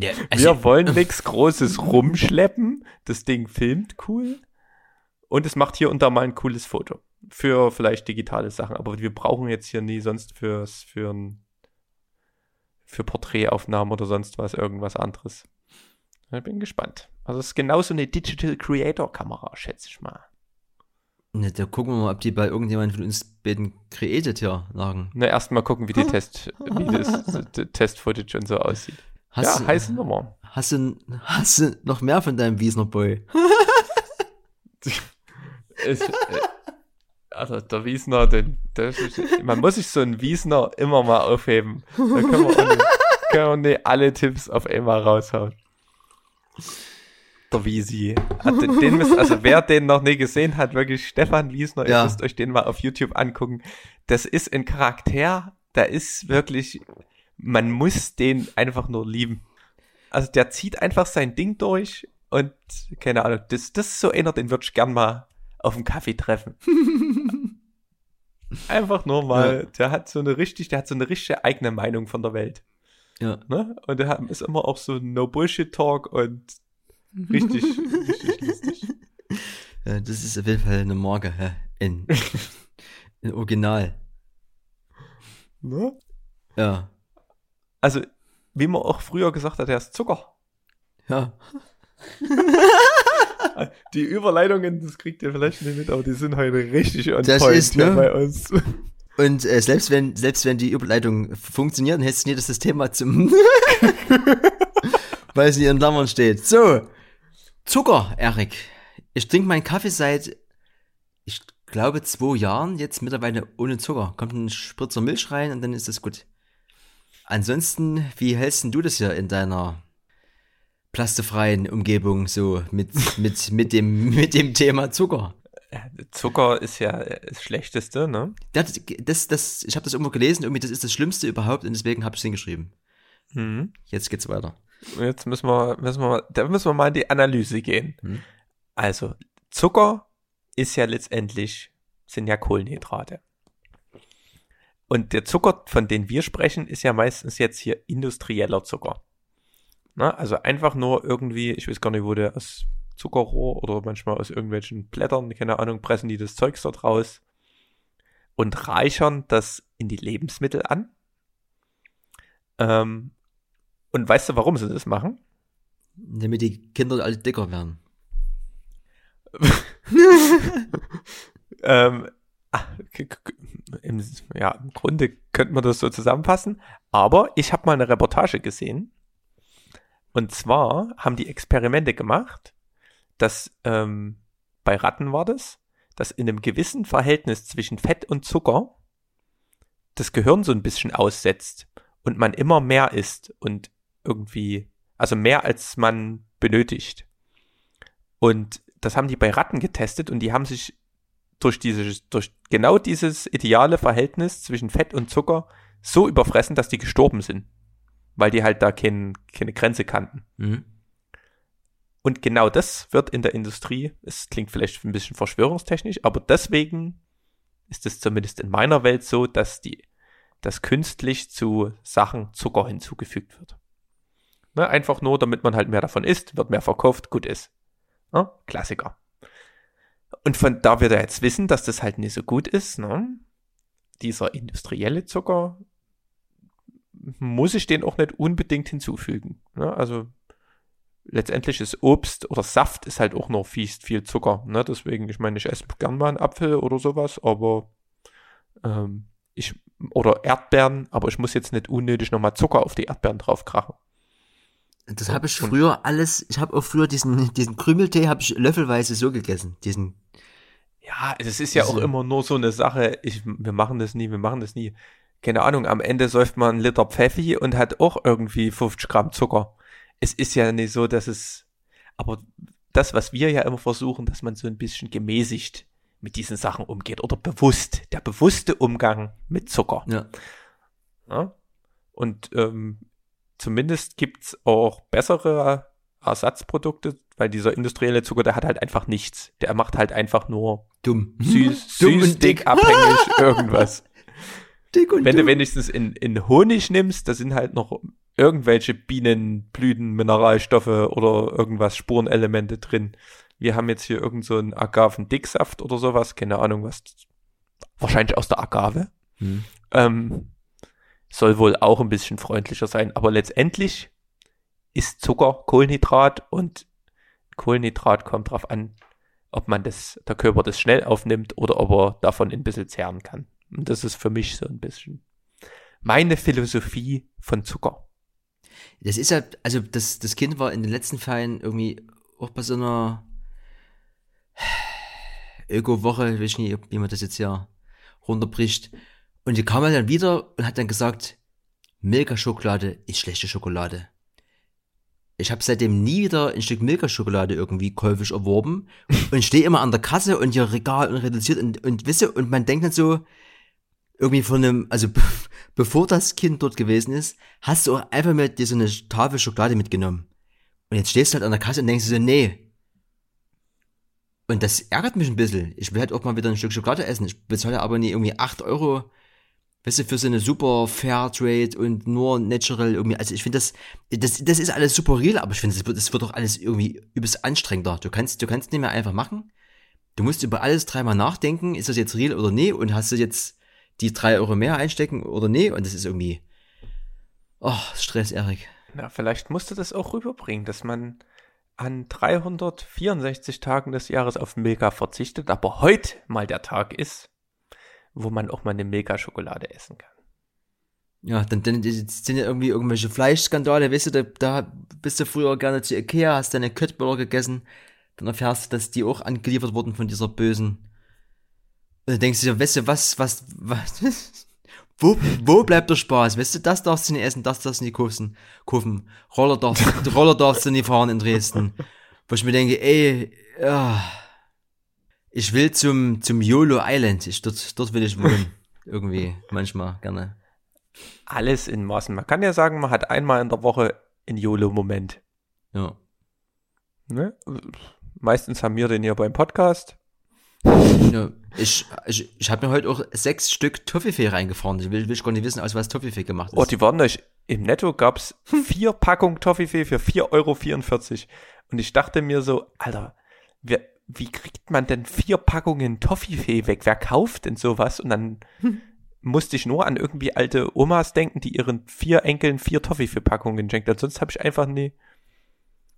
Ja, also, Wir wollen nichts Großes rumschleppen. Das Ding filmt cool. Und es macht hier und da mal ein cooles Foto. Für vielleicht digitale Sachen. Aber wir brauchen jetzt hier nie sonst fürs, für ein, für Porträtaufnahmen oder sonst was, irgendwas anderes. Ich bin gespannt. Also es ist genauso eine Digital Creator Kamera, schätze ich mal. Ne, da gucken wir mal, ob die bei irgendjemand von uns beiden created hier lagen. Na, erstmal gucken, wie die Test, wie das, Test-Footage und so aussieht. Hast, ja, heiße Nummer. hast, du, hast du noch mehr von deinem Wiesner Boy? Es, äh, also der Wiesner, den, ist, man muss sich so einen Wiesner immer mal aufheben. Da können wir, nicht, können wir nicht alle Tipps auf einmal raushauen. Der Wiesi. Hat den, müsst, also wer den noch nie gesehen hat, wirklich Stefan Wiesner, Ja. ihr müsst euch den mal auf YouTube angucken. Das ist ein Charakter, der ist wirklich, man muss den einfach nur lieben. Also der zieht einfach sein Ding durch und keine Ahnung, das, das ist so einer, den würde ich gern mal auf dem Kaffee treffen. Einfach nur mal, der hat so eine richtig, der hat so eine richtige eigene Meinung von der Welt. Ja. Ne? Und der hat, ist immer auch so No Bullshit Talk und richtig, richtig lustig. ja. Das ist auf jeden Fall eine Marke, hä? In, in Original. Ne? Ja. Also, wie man auch früher gesagt hat, der ist Zucker. Ja. Die Überleitungen, das kriegt ihr vielleicht nicht mit, aber die sind heute richtig on Das point ist, hier ne? bei uns. Und äh, selbst wenn, selbst wenn die Überleitung funktioniert, dann hättest du nie, das Thema zum, weil es in ihren Klammern steht. So. Zucker, Erik. Ich trinke meinen Kaffee seit, ich glaube, zwei Jahren jetzt mittlerweile ohne Zucker. Kommt ein Spritzer Milch rein und dann ist das gut. Ansonsten, wie hältst denn du das hier in deiner plastefreien Umgebung so mit, mit, mit dem, mit dem Thema Zucker? Zucker ist ja das Schlechteste, ne? Das, das, das, ich habe das irgendwo gelesen, irgendwie das ist das Schlimmste überhaupt und deswegen habe ich es hingeschrieben. Mhm. Jetzt geht's weiter. Jetzt müssen wir, müssen wir, da müssen wir mal in die Analyse gehen. Hm. Also, Zucker ist ja letztendlich, sind ja Kohlenhydrate. Und der Zucker, von dem wir sprechen, ist ja meistens jetzt hier industrieller Zucker. Na, also einfach nur irgendwie, ich weiß gar nicht, wo der aus Zuckerrohr oder manchmal aus irgendwelchen Blättern, keine Ahnung, pressen die das Zeugs dort raus und reichern das in die Lebensmittel an. Ähm, und weißt du, warum sie das machen? Damit die Kinder alle dicker werden. ähm, ah, im, ja, im Grunde könnte man das so zusammenfassen. Aber ich habe mal eine Reportage gesehen. Und zwar haben die Experimente gemacht, dass ähm, bei Ratten war das, dass in einem gewissen Verhältnis zwischen Fett und Zucker das Gehirn so ein bisschen aussetzt und man immer mehr isst und irgendwie, also mehr als man benötigt. Und das haben die bei Ratten getestet und die haben sich durch dieses, durch genau dieses ideale Verhältnis zwischen Fett und Zucker so überfressen, dass die gestorben sind. Weil die halt da kein, keine Grenze kannten. Mhm. Und genau das wird in der Industrie, es klingt vielleicht ein bisschen verschwörungstechnisch, aber deswegen ist es zumindest in meiner Welt so, dass die, dass künstlich zu Sachen Zucker hinzugefügt wird. Ne, einfach nur, damit man halt mehr davon isst, wird mehr verkauft, gut ist. Ne? Klassiker. Und von da wir da jetzt wissen, dass das halt nicht so gut ist, ne? dieser industrielle Zucker, muss ich den auch nicht unbedingt hinzufügen. Ne? Also letztendlich ist Obst oder Saft ist halt auch noch viel, viel Zucker. Ne? Deswegen, ich meine, ich esse gern mal einen Apfel oder sowas, aber ähm, ich oder Erdbeeren, aber ich muss jetzt nicht unnötig nochmal Zucker auf die Erdbeeren draufkrachen. Das habe ich früher alles, ich habe auch früher diesen, diesen Krümeltee habe ich löffelweise so gegessen. Diesen, Ja, es ist ja auch immer nur so eine Sache, ich, wir machen das nie, wir machen das nie. Keine Ahnung, am Ende säuft man einen Liter Pfeffi und hat auch irgendwie 50 Gramm Zucker. Es ist ja nicht so, dass es, aber das, was wir ja immer versuchen, dass man so ein bisschen gemäßigt mit diesen Sachen umgeht oder bewusst, der bewusste Umgang mit Zucker. ja. Ja? Und ähm, zumindest gibt's auch bessere Ersatzprodukte, weil dieser industrielle Zucker, der hat halt einfach nichts. Der macht halt einfach nur Dumm. süß, Dumm süß, dick, abhängig, irgendwas. Dick und Wenn du dumm. wenigstens in, in Honig nimmst, da sind halt noch irgendwelche Bienenblüten, Mineralstoffe oder irgendwas, Spurenelemente drin. Wir haben jetzt hier irgend so einen Agavendicksaft oder sowas, keine Ahnung was. Wahrscheinlich aus der Agave. Hm. Ähm, soll wohl auch ein bisschen freundlicher sein, aber letztendlich ist Zucker Kohlenhydrat und Kohlenhydrat kommt drauf an, ob man das, der Körper das schnell aufnimmt oder ob er davon ein bisschen zehren kann. Und das ist für mich so ein bisschen meine Philosophie von Zucker. Das ist ja, also das, das Kind war in den letzten Fällen irgendwie auch bei so einer Öko-Woche, ich weiß nicht, wie man das jetzt hier runterbricht. Und die kam dann wieder und hat dann gesagt, Milka-Schokolade ist schlechte Schokolade. Ich habe seitdem nie wieder ein Stück Milka-Schokolade irgendwie käufig erworben und stehe immer an der Kasse und hier Regal und reduziert und, und wisse, und man denkt dann so, irgendwie von einem, also bevor das Kind dort gewesen ist, hast du auch einfach mal dir so eine Tafel Schokolade mitgenommen. Und jetzt stehst du halt an der Kasse und denkst dir so, nee. Und das ärgert mich ein bisschen. Ich will halt auch mal wieder ein Stück Schokolade essen. Ich bezahle aber nie irgendwie 8 Euro, weißt du, für so eine super Fairtrade und nur natural irgendwie. Also ich finde das, das, das ist alles super real, aber ich finde, das wird, das wird doch alles irgendwie übelst anstrengender. Du kannst, du kannst nicht mehr einfach machen. Du musst über alles dreimal nachdenken, ist das jetzt real oder nee, und hast du jetzt die drei Euro mehr einstecken oder nee? Und das ist irgendwie, oh, Stress, Erik. Na, vielleicht musst du das auch rüberbringen, dass man an 364 Tagen des Jahres auf Milka verzichtet, aber heute mal der Tag ist, wo man auch mal eine Milka-Schokolade essen kann. Ja, dann, dann sind ja irgendwie irgendwelche Fleischskandale, weißt du, da, da bist du früher gerne zu Ikea, hast deine Köttböller gegessen, dann erfährst du, dass die auch angeliefert wurden von dieser bösen und dann denkst du dir, weißt du, was, was, was, wo, wo bleibt der Spaß? Weißt du, das darfst du nicht essen, das darfst du nicht kaufen. kaufen. Roller, darfst, Roller darfst du nicht fahren in Dresden. Wo ich mir denke, ey, ja, ich will zum, zum YOLO Island. Ich, dort, dort will ich wohnen. Irgendwie, manchmal, gerne. Alles in Maßen. Man kann ja sagen, man hat einmal in der Woche einen YOLO-Moment. Ja. Ne? Meistens haben wir den hier beim Podcast. Ja, ich ich, ich habe mir heute auch sechs Stück Toffifee reingefahren. Ich will, will ich gar nicht wissen, aus was Toffifee gemacht ist. Oh, die waren nicht. Im Netto gab's vier Packungen Toffifee für 4,44 Euro. Und ich dachte mir so, Alter, wer, wie kriegt man denn vier Packungen Toffifee weg? Wer kauft denn sowas? Und dann musste ich nur an irgendwie alte Omas denken, die ihren vier Enkeln vier Toffifee-Packungen schenkt. Ansonsten habe ich einfach nie.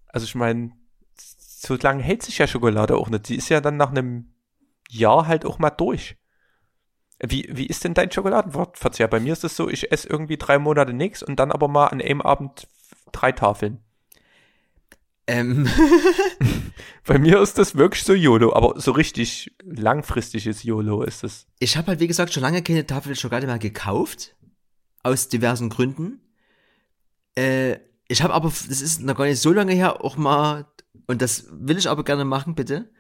Also ich meine, so lange hält sich ja Schokolade auch nicht. Sie ist ja dann nach einem Jahr halt auch mal durch. Wie, wie ist denn dein Schokoladenverzehr? Bei mir ist es so, ich esse irgendwie drei Monate nichts und dann aber mal an einem Abend drei Tafeln. Ähm. Bei mir ist das wirklich so YOLO, aber so richtig langfristiges YOLO ist es. Ich habe halt, wie gesagt, schon lange keine Tafel Schokolade mehr gekauft. Aus diversen Gründen. Äh, ich habe aber, das ist noch gar nicht so lange her, auch mal, und das will ich aber gerne machen, bitte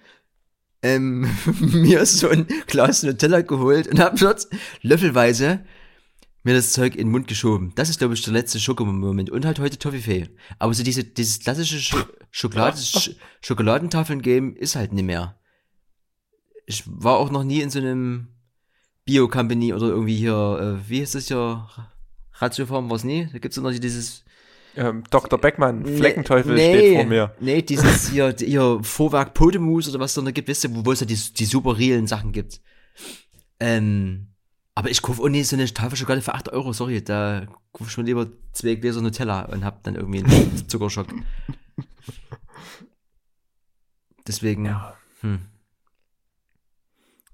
ähm, mir so ein Glas Nutella geholt und habe dort löffelweise mir das Zeug in den Mund geschoben. Das ist, glaube ich, der letzte Schokomoment. Und halt heute Toffifee. Aber so diese, dieses klassische Sch Schokolade Sch Schokoladentafeln-Game ist halt nicht mehr. Ich war auch noch nie in so einem Bio-Company oder irgendwie hier, äh, wie heißt das hier? Ratioform war es nie? Da gibt's doch noch dieses ähm, Dr. Beckmann, Fleckenteufel nee, steht vor mir. Nee, dieses hier, hier Vorwerk Podemus oder was es da gibt, wisst ihr, wo es ja die, die super realen Sachen gibt. Ähm, aber ich kaufe auch nicht so eine Tafel Schokolade für 8 Euro, sorry, da kaufe ich mir lieber zwei Gläser Nutella und hab dann irgendwie einen Zuckerschock. Deswegen, ja. Hm.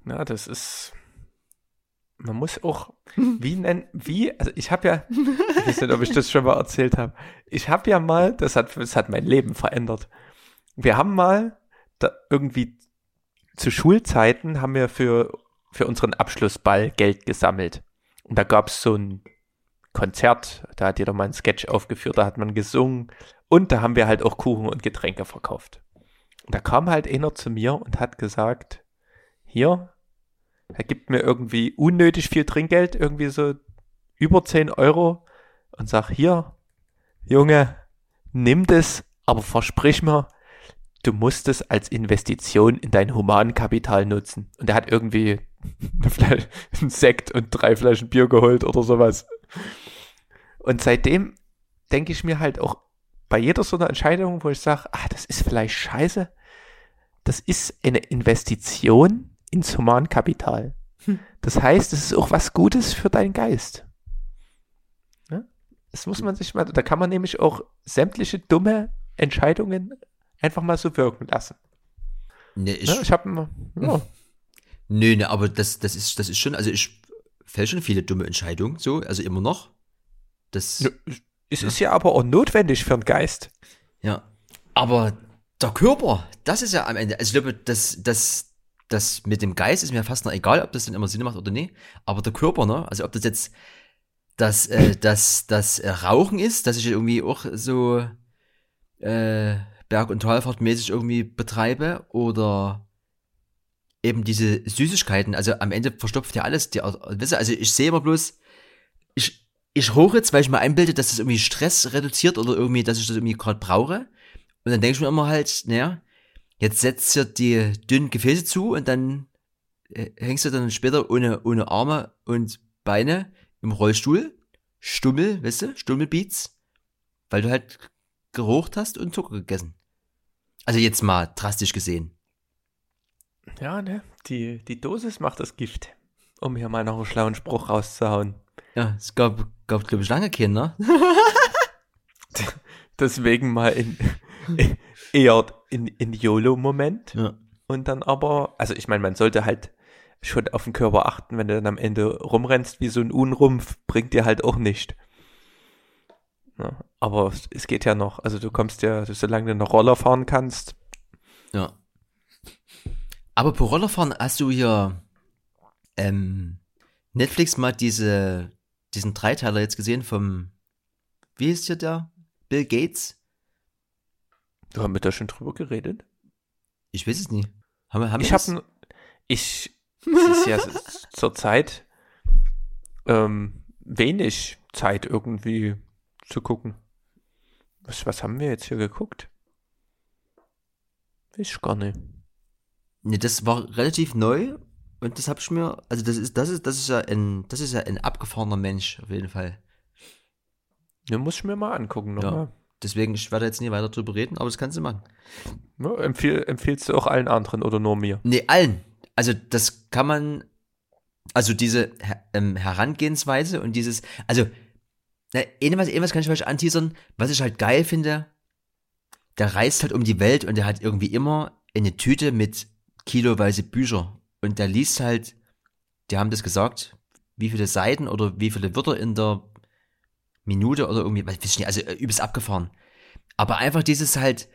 Ja, das ist man muss auch, wie nennen, wie, also ich habe ja, ich weiß nicht, ob ich das schon mal erzählt habe, ich habe ja mal, das hat, das hat mein Leben verändert. Wir haben mal da irgendwie zu Schulzeiten haben wir für, für unseren Abschlussball Geld gesammelt. Und da gab es so ein Konzert, da hat jeder mal einen Sketch aufgeführt, da hat man gesungen und da haben wir halt auch Kuchen und Getränke verkauft. Und da kam halt einer zu mir und hat gesagt, hier, er gibt mir irgendwie unnötig viel Trinkgeld, irgendwie so über 10 Euro und sag, hier, Junge, nimm das, aber versprich mir, du musst es als Investition in dein Humankapital nutzen. Und er hat irgendwie einen Sekt und drei Flaschen Bier geholt oder sowas. Und seitdem denke ich mir halt auch bei jeder so einer Entscheidung, wo ich sage, ah, das ist vielleicht scheiße, das ist eine Investition ins Humankapital. Hm. Das heißt, es ist auch was Gutes für deinen Geist. Das muss man sich mal, da kann man nämlich auch sämtliche dumme Entscheidungen einfach mal so wirken lassen. Nee, ich, ja, ich habe ja. Nö, ne, aber das, das ist, das ist schon, also ich fällt schon viele dumme Entscheidungen, so, also immer noch. Das. Ja, es ist ja aber auch notwendig für den Geist. Ja. Aber der Körper, das ist ja am Ende, also ich glaube, das, das, das mit dem Geist ist mir fast noch egal, ob das dann immer Sinn macht oder nicht. Aber der Körper, ne, also ob das jetzt das, äh, das, das äh, Rauchen ist, dass ich irgendwie auch so äh, Berg- und Talfahrt mäßig irgendwie betreibe oder eben diese Süßigkeiten, also am Ende verstopft ja alles, die, also ich sehe immer bloß, ich, ich hoche jetzt, weil ich mir einbilde, dass das irgendwie Stress reduziert oder irgendwie, dass ich das irgendwie gerade brauche. Und dann denke ich mir immer halt, naja, jetzt setzt ihr die dünnen Gefäße zu und dann äh, hängst du dann später ohne, ohne Arme und Beine im Rollstuhl, Stummel, weißt du, Stummelbeats, weil du halt gerucht hast und Zucker gegessen. Also jetzt mal drastisch gesehen. Ja, ne? Die, die Dosis macht das Gift. Um hier mal noch einen schlauen Spruch rauszuhauen. Ja, es gab, gab glaube ich, lange Kinder. Deswegen mal in, eher in, in YOLO-Moment. Ja. Und dann aber, also ich meine, man sollte halt schon auf den Körper achten, wenn du dann am Ende rumrennst wie so ein Unrumpf, bringt dir halt auch nicht. Ja, aber es geht ja noch. Also du kommst ja, solange du noch Roller fahren kannst. Ja. Aber pro Rollerfahren hast du hier ähm, Netflix mal diese, diesen Dreiteiler jetzt gesehen vom, wie ist hier der? Bill Gates? Du haben wir da schon drüber geredet? Ich weiß es nicht. Haben wir, haben ich habe ich es ist ja zur Zeit ähm, wenig Zeit irgendwie zu gucken. Was, was haben wir jetzt hier geguckt? Weiß ich gar nicht. Nee, das war relativ neu und das habe ich mir, also das ist, das ist, das ist ja ein, das ist ja ein abgefahrener Mensch, auf jeden Fall. Ja, muss ich mir mal angucken nochmal. Ja, deswegen, ich werde jetzt nie weiter drüber reden, aber das kannst du machen. Ja, empfehl, empfiehlst du auch allen anderen oder nur mir? Nee, allen. Also das kann man, also diese ähm, Herangehensweise und dieses, also, na, irgendwas, irgendwas kann ich vielleicht anteasern, was ich halt geil finde, der reist halt um die Welt und der hat irgendwie immer eine Tüte mit kiloweise Bücher. Und der liest halt, die haben das gesagt, wie viele Seiten oder wie viele Wörter in der Minute oder irgendwie, weiß ich nicht, also äh, übelst abgefahren. Aber einfach dieses halt,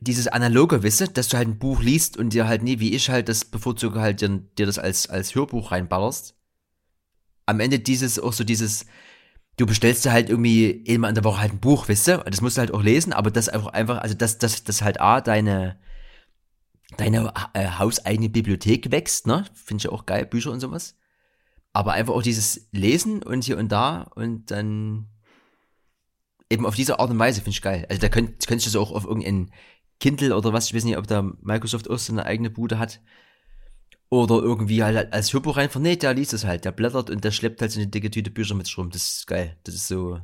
dieses analoge, Wisse, dass du halt ein Buch liest und dir halt nie, wie ich halt das bevorzuge, halt dir, dir das als, als Hörbuch reinballerst. Am Ende dieses, auch so dieses, du bestellst dir halt irgendwie immer in der Woche halt ein Buch, wisst du? Das musst du halt auch lesen, aber das einfach, einfach, also das, das, das halt A, deine, deine äh, hauseigene Bibliothek wächst, ne? Finde ich auch geil, Bücher und sowas. Aber einfach auch dieses Lesen und hier und da und dann eben auf diese Art und Weise finde ich geil. Also da könnt, könntest du das auch auf irgendein Kindle oder was, ich weiß nicht, ob da Microsoft auch so eine eigene Bude hat. Oder irgendwie halt als Hörbuch einfach, nee, der liest es halt, der blättert und der schleppt halt so eine dicke Tüte Bücher mit rum. Das ist geil. Das ist so.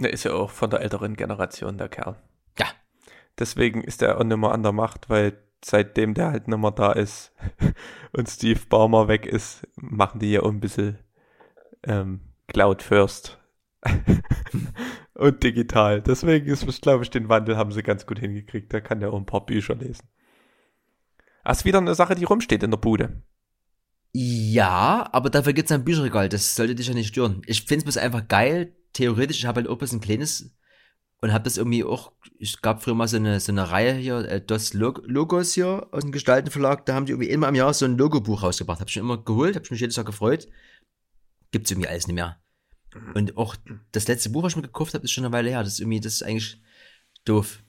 Der ist ja auch von der älteren Generation, der Kerl. Ja, Deswegen ist er auch nicht mehr an der Macht, weil seitdem der halt nicht mehr da ist und Steve Baumer weg ist, machen die ja auch ein bisschen ähm, Cloud First und digital. Deswegen ist, glaube ich, den Wandel haben sie ganz gut hingekriegt. Da kann der auch ein paar Bücher lesen. Das ist wieder eine Sache, die rumsteht in der Bude. Ja, aber dafür gibt es ein Bücherregal. Das sollte dich ja nicht stören. Ich finde es einfach geil. Theoretisch, ich habe halt auch ein kleines und habe das irgendwie auch, es gab früher mal so eine, so eine Reihe hier, äh, das Logos hier aus dem Gestaltenverlag, da haben die irgendwie immer im Jahr so ein Logobuch rausgebracht. Habe ich schon immer geholt, habe mich jedes Jahr gefreut. Gibt's irgendwie alles nicht mehr. Und auch das letzte Buch, was ich mir gekauft habe, ist schon eine Weile her. Das ist irgendwie, das ist eigentlich doof.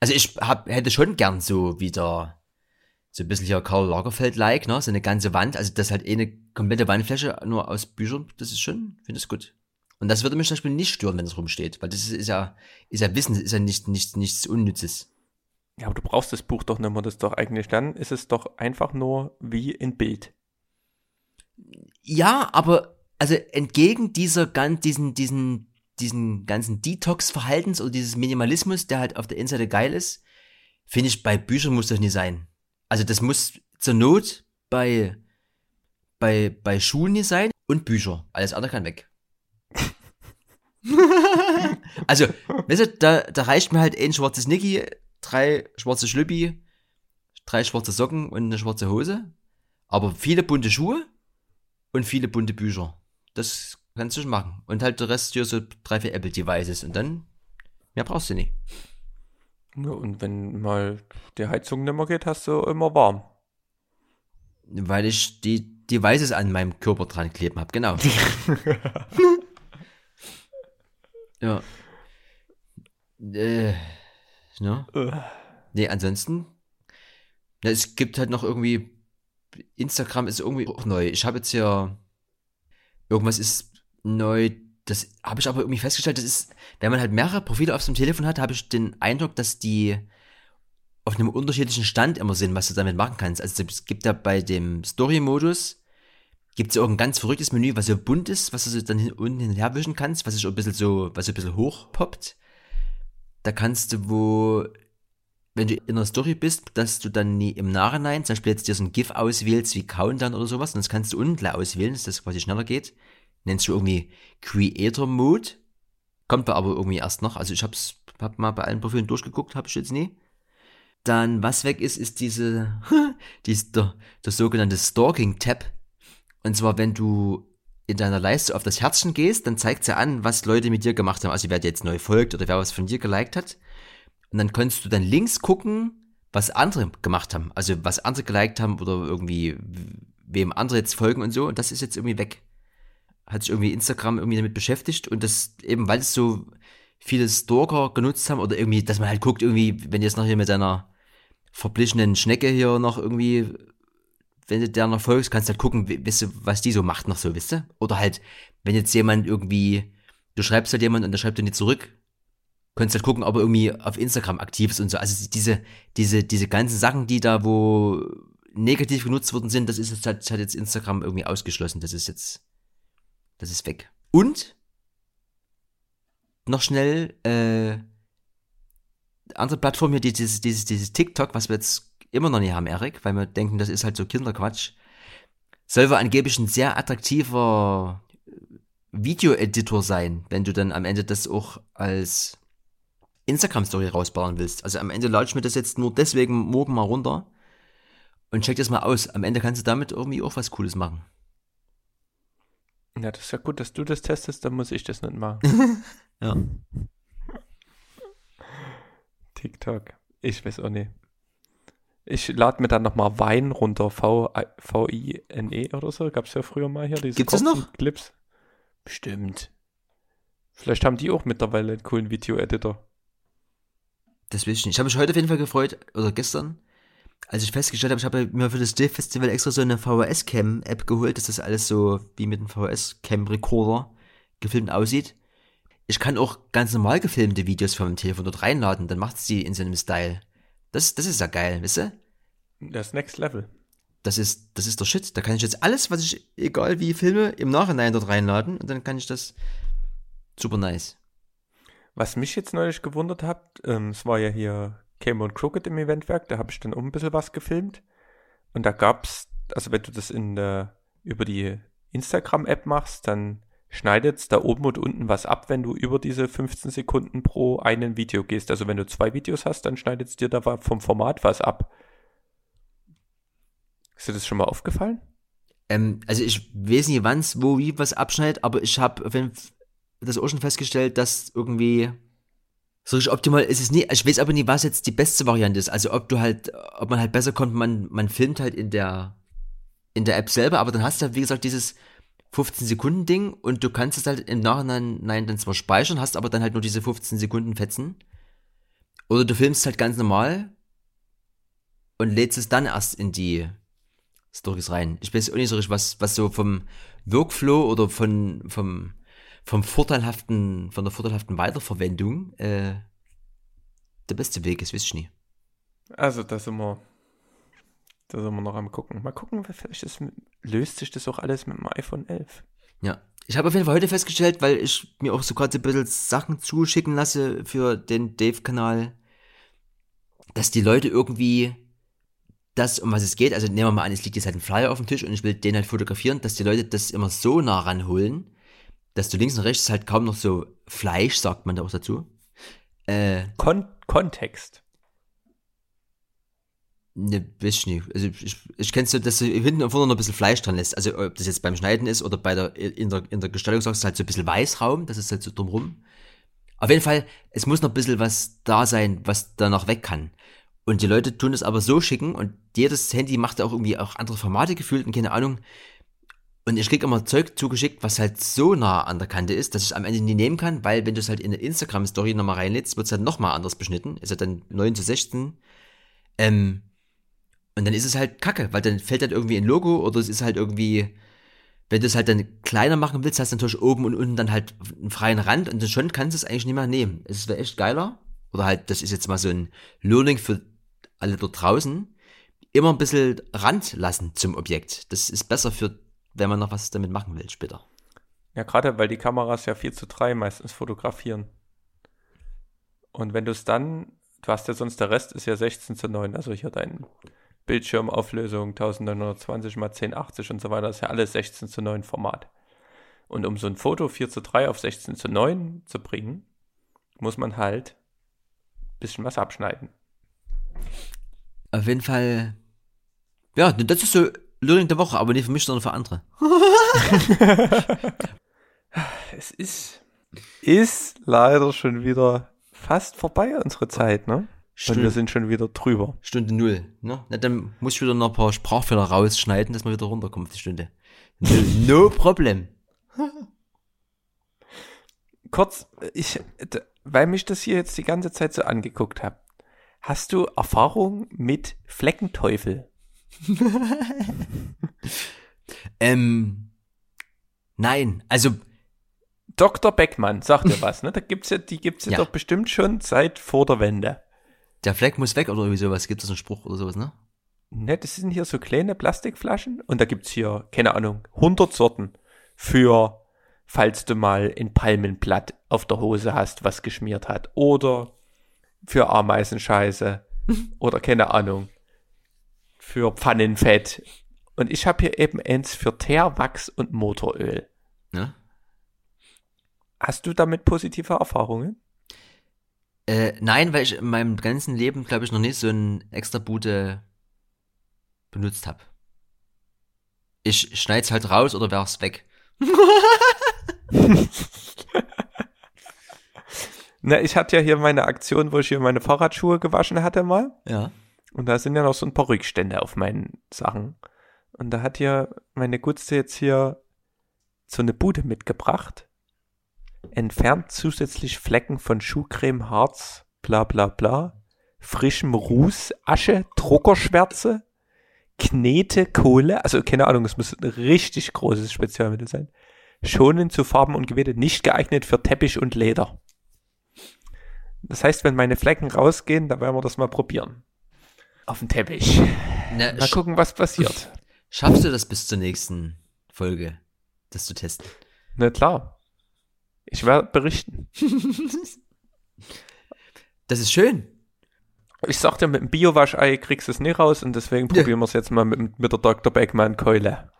Also ich hab, hätte schon gern so wieder so ein bisschen hier Karl Lagerfeld-like, ne? So eine ganze Wand, also das halt eh eine komplette Wandfläche nur aus Büchern, das ist schon, finde ich gut. Und das würde mich zum Beispiel nicht stören, wenn es rumsteht, weil das ist, ist ja, ist ja Wissen, ist ja nicht, nicht, nichts Unnützes. Ja, aber du brauchst das Buch doch nicht mehr, das ist doch eigentlich dann, ist es doch einfach nur wie in Bild. Ja, aber, also entgegen dieser ganz, diesen, diesen diesen ganzen Detox-Verhaltens oder dieses Minimalismus, der halt auf der Innenseite geil ist, finde ich, bei Büchern muss das nie sein. Also das muss zur Not bei, bei, bei Schulen nie sein und Bücher. Alles andere kann weg. also, weißt du, da, da reicht mir halt ein schwarzes Nicky, drei schwarze Schlüppi, drei schwarze Socken und eine schwarze Hose. Aber viele bunte Schuhe und viele bunte Bücher. Das kannst du schon machen. Und halt der Rest hier so drei, vier Apple Devices und dann mehr brauchst du nicht. Ja, und wenn mal die Heizung nicht mehr geht, hast du immer warm. Weil ich die Devices an meinem Körper dran kleben habe, genau. ja. Äh, ne? Nee, ansonsten. Ja, es gibt halt noch irgendwie. Instagram ist irgendwie auch neu. Ich habe jetzt hier. Irgendwas ist neu. Das habe ich aber irgendwie festgestellt, das ist, wenn man halt mehrere Profile auf seinem Telefon hat, habe ich den Eindruck, dass die auf einem unterschiedlichen Stand immer sind, was du damit machen kannst. Also es gibt ja bei dem Story-Modus, gibt es ja auch ein ganz verrücktes Menü, was so bunt ist, was du dann unten hin und her wischen kannst, was sich ein bisschen so, was ein bisschen hochpoppt. Da kannst du, wo, wenn du in der Story bist, dass du dann nie im Nachhinein, zum Beispiel jetzt dir so ein GIF auswählst wie Countdown oder sowas, und das kannst du unten auswählen, dass das quasi schneller geht. Nennst du irgendwie Creator Mode. Kommt aber irgendwie erst noch. Also ich hab's, hab mal bei allen Profilen durchgeguckt, hab ich jetzt nie. Dann, was weg ist, ist diese, die der, der sogenannte Stalking-Tab. Und zwar, wenn du in deiner Leiste auf das Herzchen gehst, dann zeigt sie an, was Leute mit dir gemacht haben. Also wer dir jetzt neu folgt oder wer was von dir geliked hat. Und dann kannst du dann links gucken, was andere gemacht haben. Also was andere geliked haben oder irgendwie wem andere jetzt folgen und so. Und das ist jetzt irgendwie weg. Hat sich irgendwie Instagram irgendwie damit beschäftigt und das eben, weil es so viele Stalker genutzt haben oder irgendwie, dass man halt guckt, irgendwie, wenn jetzt noch hier mit deiner verblichenen Schnecke hier noch irgendwie, wenn du der noch folgst, kannst du halt gucken, weißt du, was die so macht noch so, wisst du? Oder halt, wenn jetzt jemand irgendwie, du schreibst halt jemand und der schreibt dir nicht zurück, kannst halt gucken, ob er irgendwie auf Instagram aktiv ist und so. Also diese, diese, diese ganzen Sachen, die da wo negativ genutzt worden sind, das ist jetzt, das hat jetzt Instagram irgendwie ausgeschlossen. Das ist jetzt, das ist weg. Und noch schnell, äh, andere Plattform hier, dieses, dieses, dieses TikTok, was wir jetzt immer noch nicht haben, Erik, weil wir denken, das ist halt so Kinderquatsch, soll wohl angeblich ein sehr attraktiver Video-Editor sein, wenn du dann am Ende das auch als Instagram-Story rausbauen willst. Also am Ende lade ich mir das jetzt nur deswegen morgen mal runter und check das mal aus. Am Ende kannst du damit irgendwie auch was Cooles machen. Ja, das ist ja gut, dass du das testest, dann muss ich das nicht machen. ja. TikTok. Ich weiß auch nicht. Ich lade mir dann nochmal Wein runter, V-I-N-E oder so. Gab es ja früher mal hier diese Gibt's das noch? Clips. Bestimmt. Vielleicht haben die auch mittlerweile einen coolen Video-Editor. Das weiß ich nicht. Ich habe mich heute auf jeden Fall gefreut, oder gestern, als ich festgestellt habe, ich habe mir für das Div-Festival extra so eine VHS-Cam-App geholt, dass das alles so wie mit einem VHS-Cam-Recorder gefilmt aussieht. Ich kann auch ganz normal gefilmte Videos vom Telefon dort reinladen, dann macht sie in so einem Style. Das, das ist ja geil, wisst ihr? Das Next Level. Das ist, das ist der Shit. Da kann ich jetzt alles, was ich, egal wie filme, im Nachhinein dort reinladen und dann kann ich das super nice. Was mich jetzt neulich gewundert hat, ähm, es war ja hier Cameron Crooked im Eventwerk, da habe ich dann auch ein bisschen was gefilmt. Und da gab's, also wenn du das in der, über die Instagram-App machst, dann schneidet da oben und unten was ab, wenn du über diese 15 Sekunden pro einen Video gehst. Also wenn du zwei Videos hast, dann schneidet es dir da vom Format was ab. Ist dir das schon mal aufgefallen? Ähm, also ich weiß nicht, wann es wo wie was abschneidet, aber ich habe das auch schon festgestellt, dass irgendwie so richtig optimal ist es nie. Ich weiß aber nie, was jetzt die beste Variante ist. Also ob du halt, ob man halt besser kommt, man, man filmt halt in der in der App selber, aber dann hast du halt, wie gesagt, dieses 15 Sekunden Ding und du kannst es halt im Nachhinein nein, dann zwar speichern, hast aber dann halt nur diese 15 Sekunden Fetzen. Oder du filmst halt ganz normal und lädst es dann erst in die Stories rein. Ich weiß auch nicht so richtig, was, was so vom Workflow oder von, vom, vom vorteilhaften, von der vorteilhaften Weiterverwendung äh, der beste Weg ist, weiß ich nie. Also, da sind wir da sind wir noch am gucken. Mal gucken, vielleicht ist, löst sich das auch alles mit dem iPhone 11. Ja. Ich habe auf jeden Fall heute festgestellt, weil ich mir auch so gerade ein bisschen Sachen zuschicken lasse für den Dave-Kanal, dass die Leute irgendwie das, um was es geht, also nehmen wir mal an, es liegt jetzt halt ein Flyer auf dem Tisch und ich will den halt fotografieren, dass die Leute das immer so nah ranholen, dass du links und rechts halt kaum noch so Fleisch, sagt man da auch dazu. Äh, Kon Kontext. Ne, weiß ich nicht. Also ich, ich kenn's so, dass du hinten und vorne noch ein bisschen Fleisch dran lässt. Also ob das jetzt beim Schneiden ist oder bei der in der in der Gestaltung sagst du halt so ein bisschen Weißraum, das ist halt so drumrum. Auf jeden Fall, es muss noch ein bisschen was da sein, was da noch weg kann. Und die Leute tun es aber so schicken und jedes Handy macht auch irgendwie auch andere Formate gefühlt und keine Ahnung. Und ich krieg immer Zeug zugeschickt, was halt so nah an der Kante ist, dass ich am Ende nie nehmen kann, weil wenn du es halt in der Instagram-Story nochmal reinlädst, wird es halt nochmal anders beschnitten. Ist halt dann 9 zu 16. Ähm, und dann ist es halt kacke, weil dann fällt halt irgendwie ein Logo oder es ist halt irgendwie, wenn du es halt dann kleiner machen willst, hast du natürlich oben und unten dann halt einen freien Rand und dann schon kannst du es eigentlich nicht mehr nehmen. Es wäre echt geiler. Oder halt, das ist jetzt mal so ein Learning für alle dort draußen. Immer ein bisschen Rand lassen zum Objekt. Das ist besser für, wenn man noch was damit machen will später. Ja, gerade weil die Kameras ja 4 zu 3 meistens fotografieren. Und wenn du es dann, du hast ja sonst, der Rest ist ja 16 zu 9, also hier dein Bildschirmauflösung 1920 x 1080 und so weiter, das ist ja alles 16 zu 9 Format. Und um so ein Foto 4 zu 3 auf 16 zu 9 zu bringen, muss man halt ein bisschen was abschneiden. Auf jeden Fall, ja, das ist so Learning der Woche, aber nicht für mich, sondern für andere. es ist, ist leider schon wieder fast vorbei, unsere Zeit, ne? Und wir sind schon wieder drüber. Stunde null, ne? Na, dann muss ich wieder noch ein paar Sprachfehler rausschneiden, dass man wieder runterkommt auf die Stunde. No, no problem. Kurz, ich, weil mich das hier jetzt die ganze Zeit so angeguckt habe. Hast du Erfahrung mit Fleckenteufel? ähm, nein, also Dr. Beckmann, sagt dir was, ne? Da gibt's ja, die gibt's ja, ja, doch bestimmt schon seit vor der Wende. Der Fleck muss weg oder irgendwie sowas. Gibt es einen Spruch oder sowas, ne? Ne, das sind hier so kleine Plastikflaschen und da gibt's hier, keine Ahnung, 100 Sorten für, falls du mal ein Palmenblatt auf der Hose hast, was geschmiert hat. Oder für Ameisenscheiße. oder keine Ahnung. Für Pfannenfett. Und ich habe hier eben eins für Teerwachs und Motoröl. Ne? Hast du damit positive Erfahrungen? Äh, nein, weil ich in meinem ganzen Leben, glaube ich, noch nicht so ein extra Bude benutzt habe. Ich schneid's halt raus oder werf's weg. Na, ich hatte ja hier meine Aktion, wo ich hier meine Fahrradschuhe gewaschen hatte mal. Ja. Und da sind ja noch so ein paar Rückstände auf meinen Sachen. Und da hat hier meine Gutste jetzt hier so eine Bude mitgebracht entfernt zusätzlich Flecken von Schuhcreme, Harz, bla bla bla, frischem Ruß, Asche, Druckerschwärze, Knete, Kohle, also keine Ahnung, es muss ein richtig großes Spezialmittel sein. Schonend zu Farben und Gewebe, nicht geeignet für Teppich und Leder. Das heißt, wenn meine Flecken rausgehen, dann werden wir das mal probieren. Auf den Teppich. Na, mal gucken, was passiert. Schaffst du das bis zur nächsten Folge, das zu testen? Na klar. Ich werde berichten. das ist schön. Ich sagte, mit dem Biowaschei kriegst du es nicht raus und deswegen ja. probieren wir es jetzt mal mit, mit der Dr. Beckmann-Keule.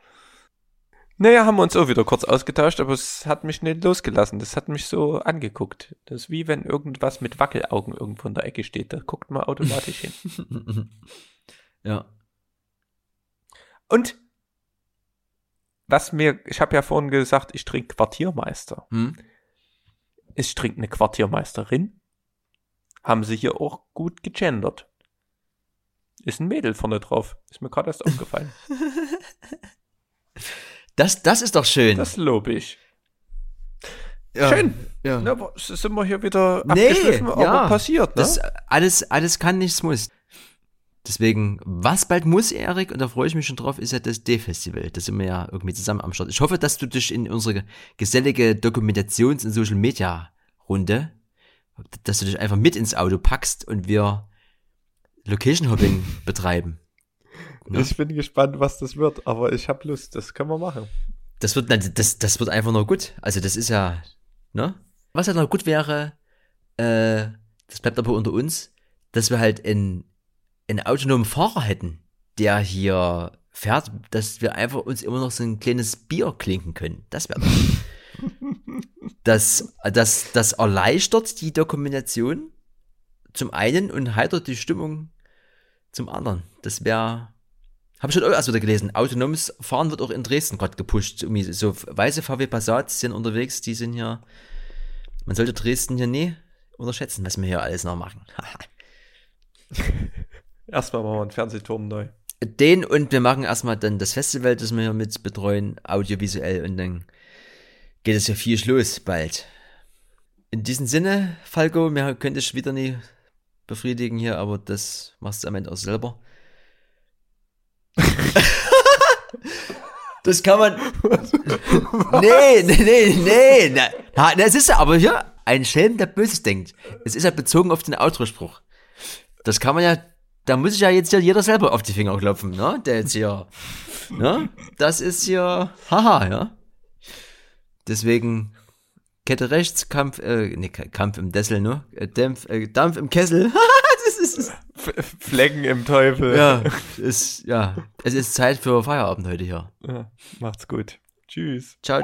Naja, haben wir uns auch wieder kurz ausgetauscht, aber es hat mich nicht losgelassen. Das hat mich so angeguckt. Das ist wie wenn irgendwas mit Wackelaugen irgendwo in der Ecke steht. Da guckt man automatisch hin. ja. Und was mir, ich habe ja vorhin gesagt, ich trinke Quartiermeister. Hm? Ich trinke eine Quartiermeisterin. Haben sie hier auch gut gegendert. Ist ein Mädel vorne drauf. Ist mir gerade erst aufgefallen. Das, das ist doch schön. Das lobe ich. Ja, schön. Ja. Na, sind wir hier wieder nee, abgeschliffen, aber ja, passiert, ne? Das alles, alles kann, nichts muss. Deswegen, was bald muss, Erik, und da freue ich mich schon drauf, ist ja das D-Festival. Da sind wir ja irgendwie zusammen am Start. Ich hoffe, dass du dich in unsere gesellige Dokumentations- und Social-Media-Runde, dass du dich einfach mit ins Auto packst und wir Location-Hopping betreiben. Ja? Ich bin gespannt, was das wird, aber ich habe Lust, das können wir machen. Das wird, das, das wird einfach nur gut. Also das ist ja, ne? Was halt noch gut wäre, äh, das bleibt aber unter uns, dass wir halt einen, einen autonomen Fahrer hätten, der hier fährt, dass wir einfach uns immer noch so ein kleines Bier klinken können. Das wäre das, das, das erleichtert die Dokumentation zum einen und heitert die Stimmung zum anderen. Das wäre. Habe ich schon auch erst wieder gelesen. Autonomes Fahren wird auch in Dresden gerade gepusht. So weiße VW Passats sind unterwegs, die sind hier. Man sollte Dresden hier nie unterschätzen, was wir hier alles noch machen. erstmal machen wir einen Fernsehturm neu. Den und wir machen erstmal dann das Festival, das wir hier mit betreuen, audiovisuell und dann geht es ja viel los bald. In diesem Sinne, Falco, mir könnte ich wieder nie befriedigen hier, aber das machst du am Ende auch selber. das kann man. nee, nee, nee, nee. Na, das ist ja aber hier ein Schelm, der Böses denkt. Es ist ja bezogen auf den Outro-Spruch. Das kann man ja, da muss sich ja jetzt ja jeder selber auf die Finger klopfen, ne? Der jetzt hier, ne? Das ist hier, haha, ja. Deswegen Kette rechts, Kampf, äh, nee, Kampf im Dessel, ne? Äh, Dampf, äh, Dampf im Kessel. das ist Flecken im Teufel. Ja, ist, ja. Es ist Zeit für Feierabend heute hier. Ja, macht's gut. Tschüss. Ciao.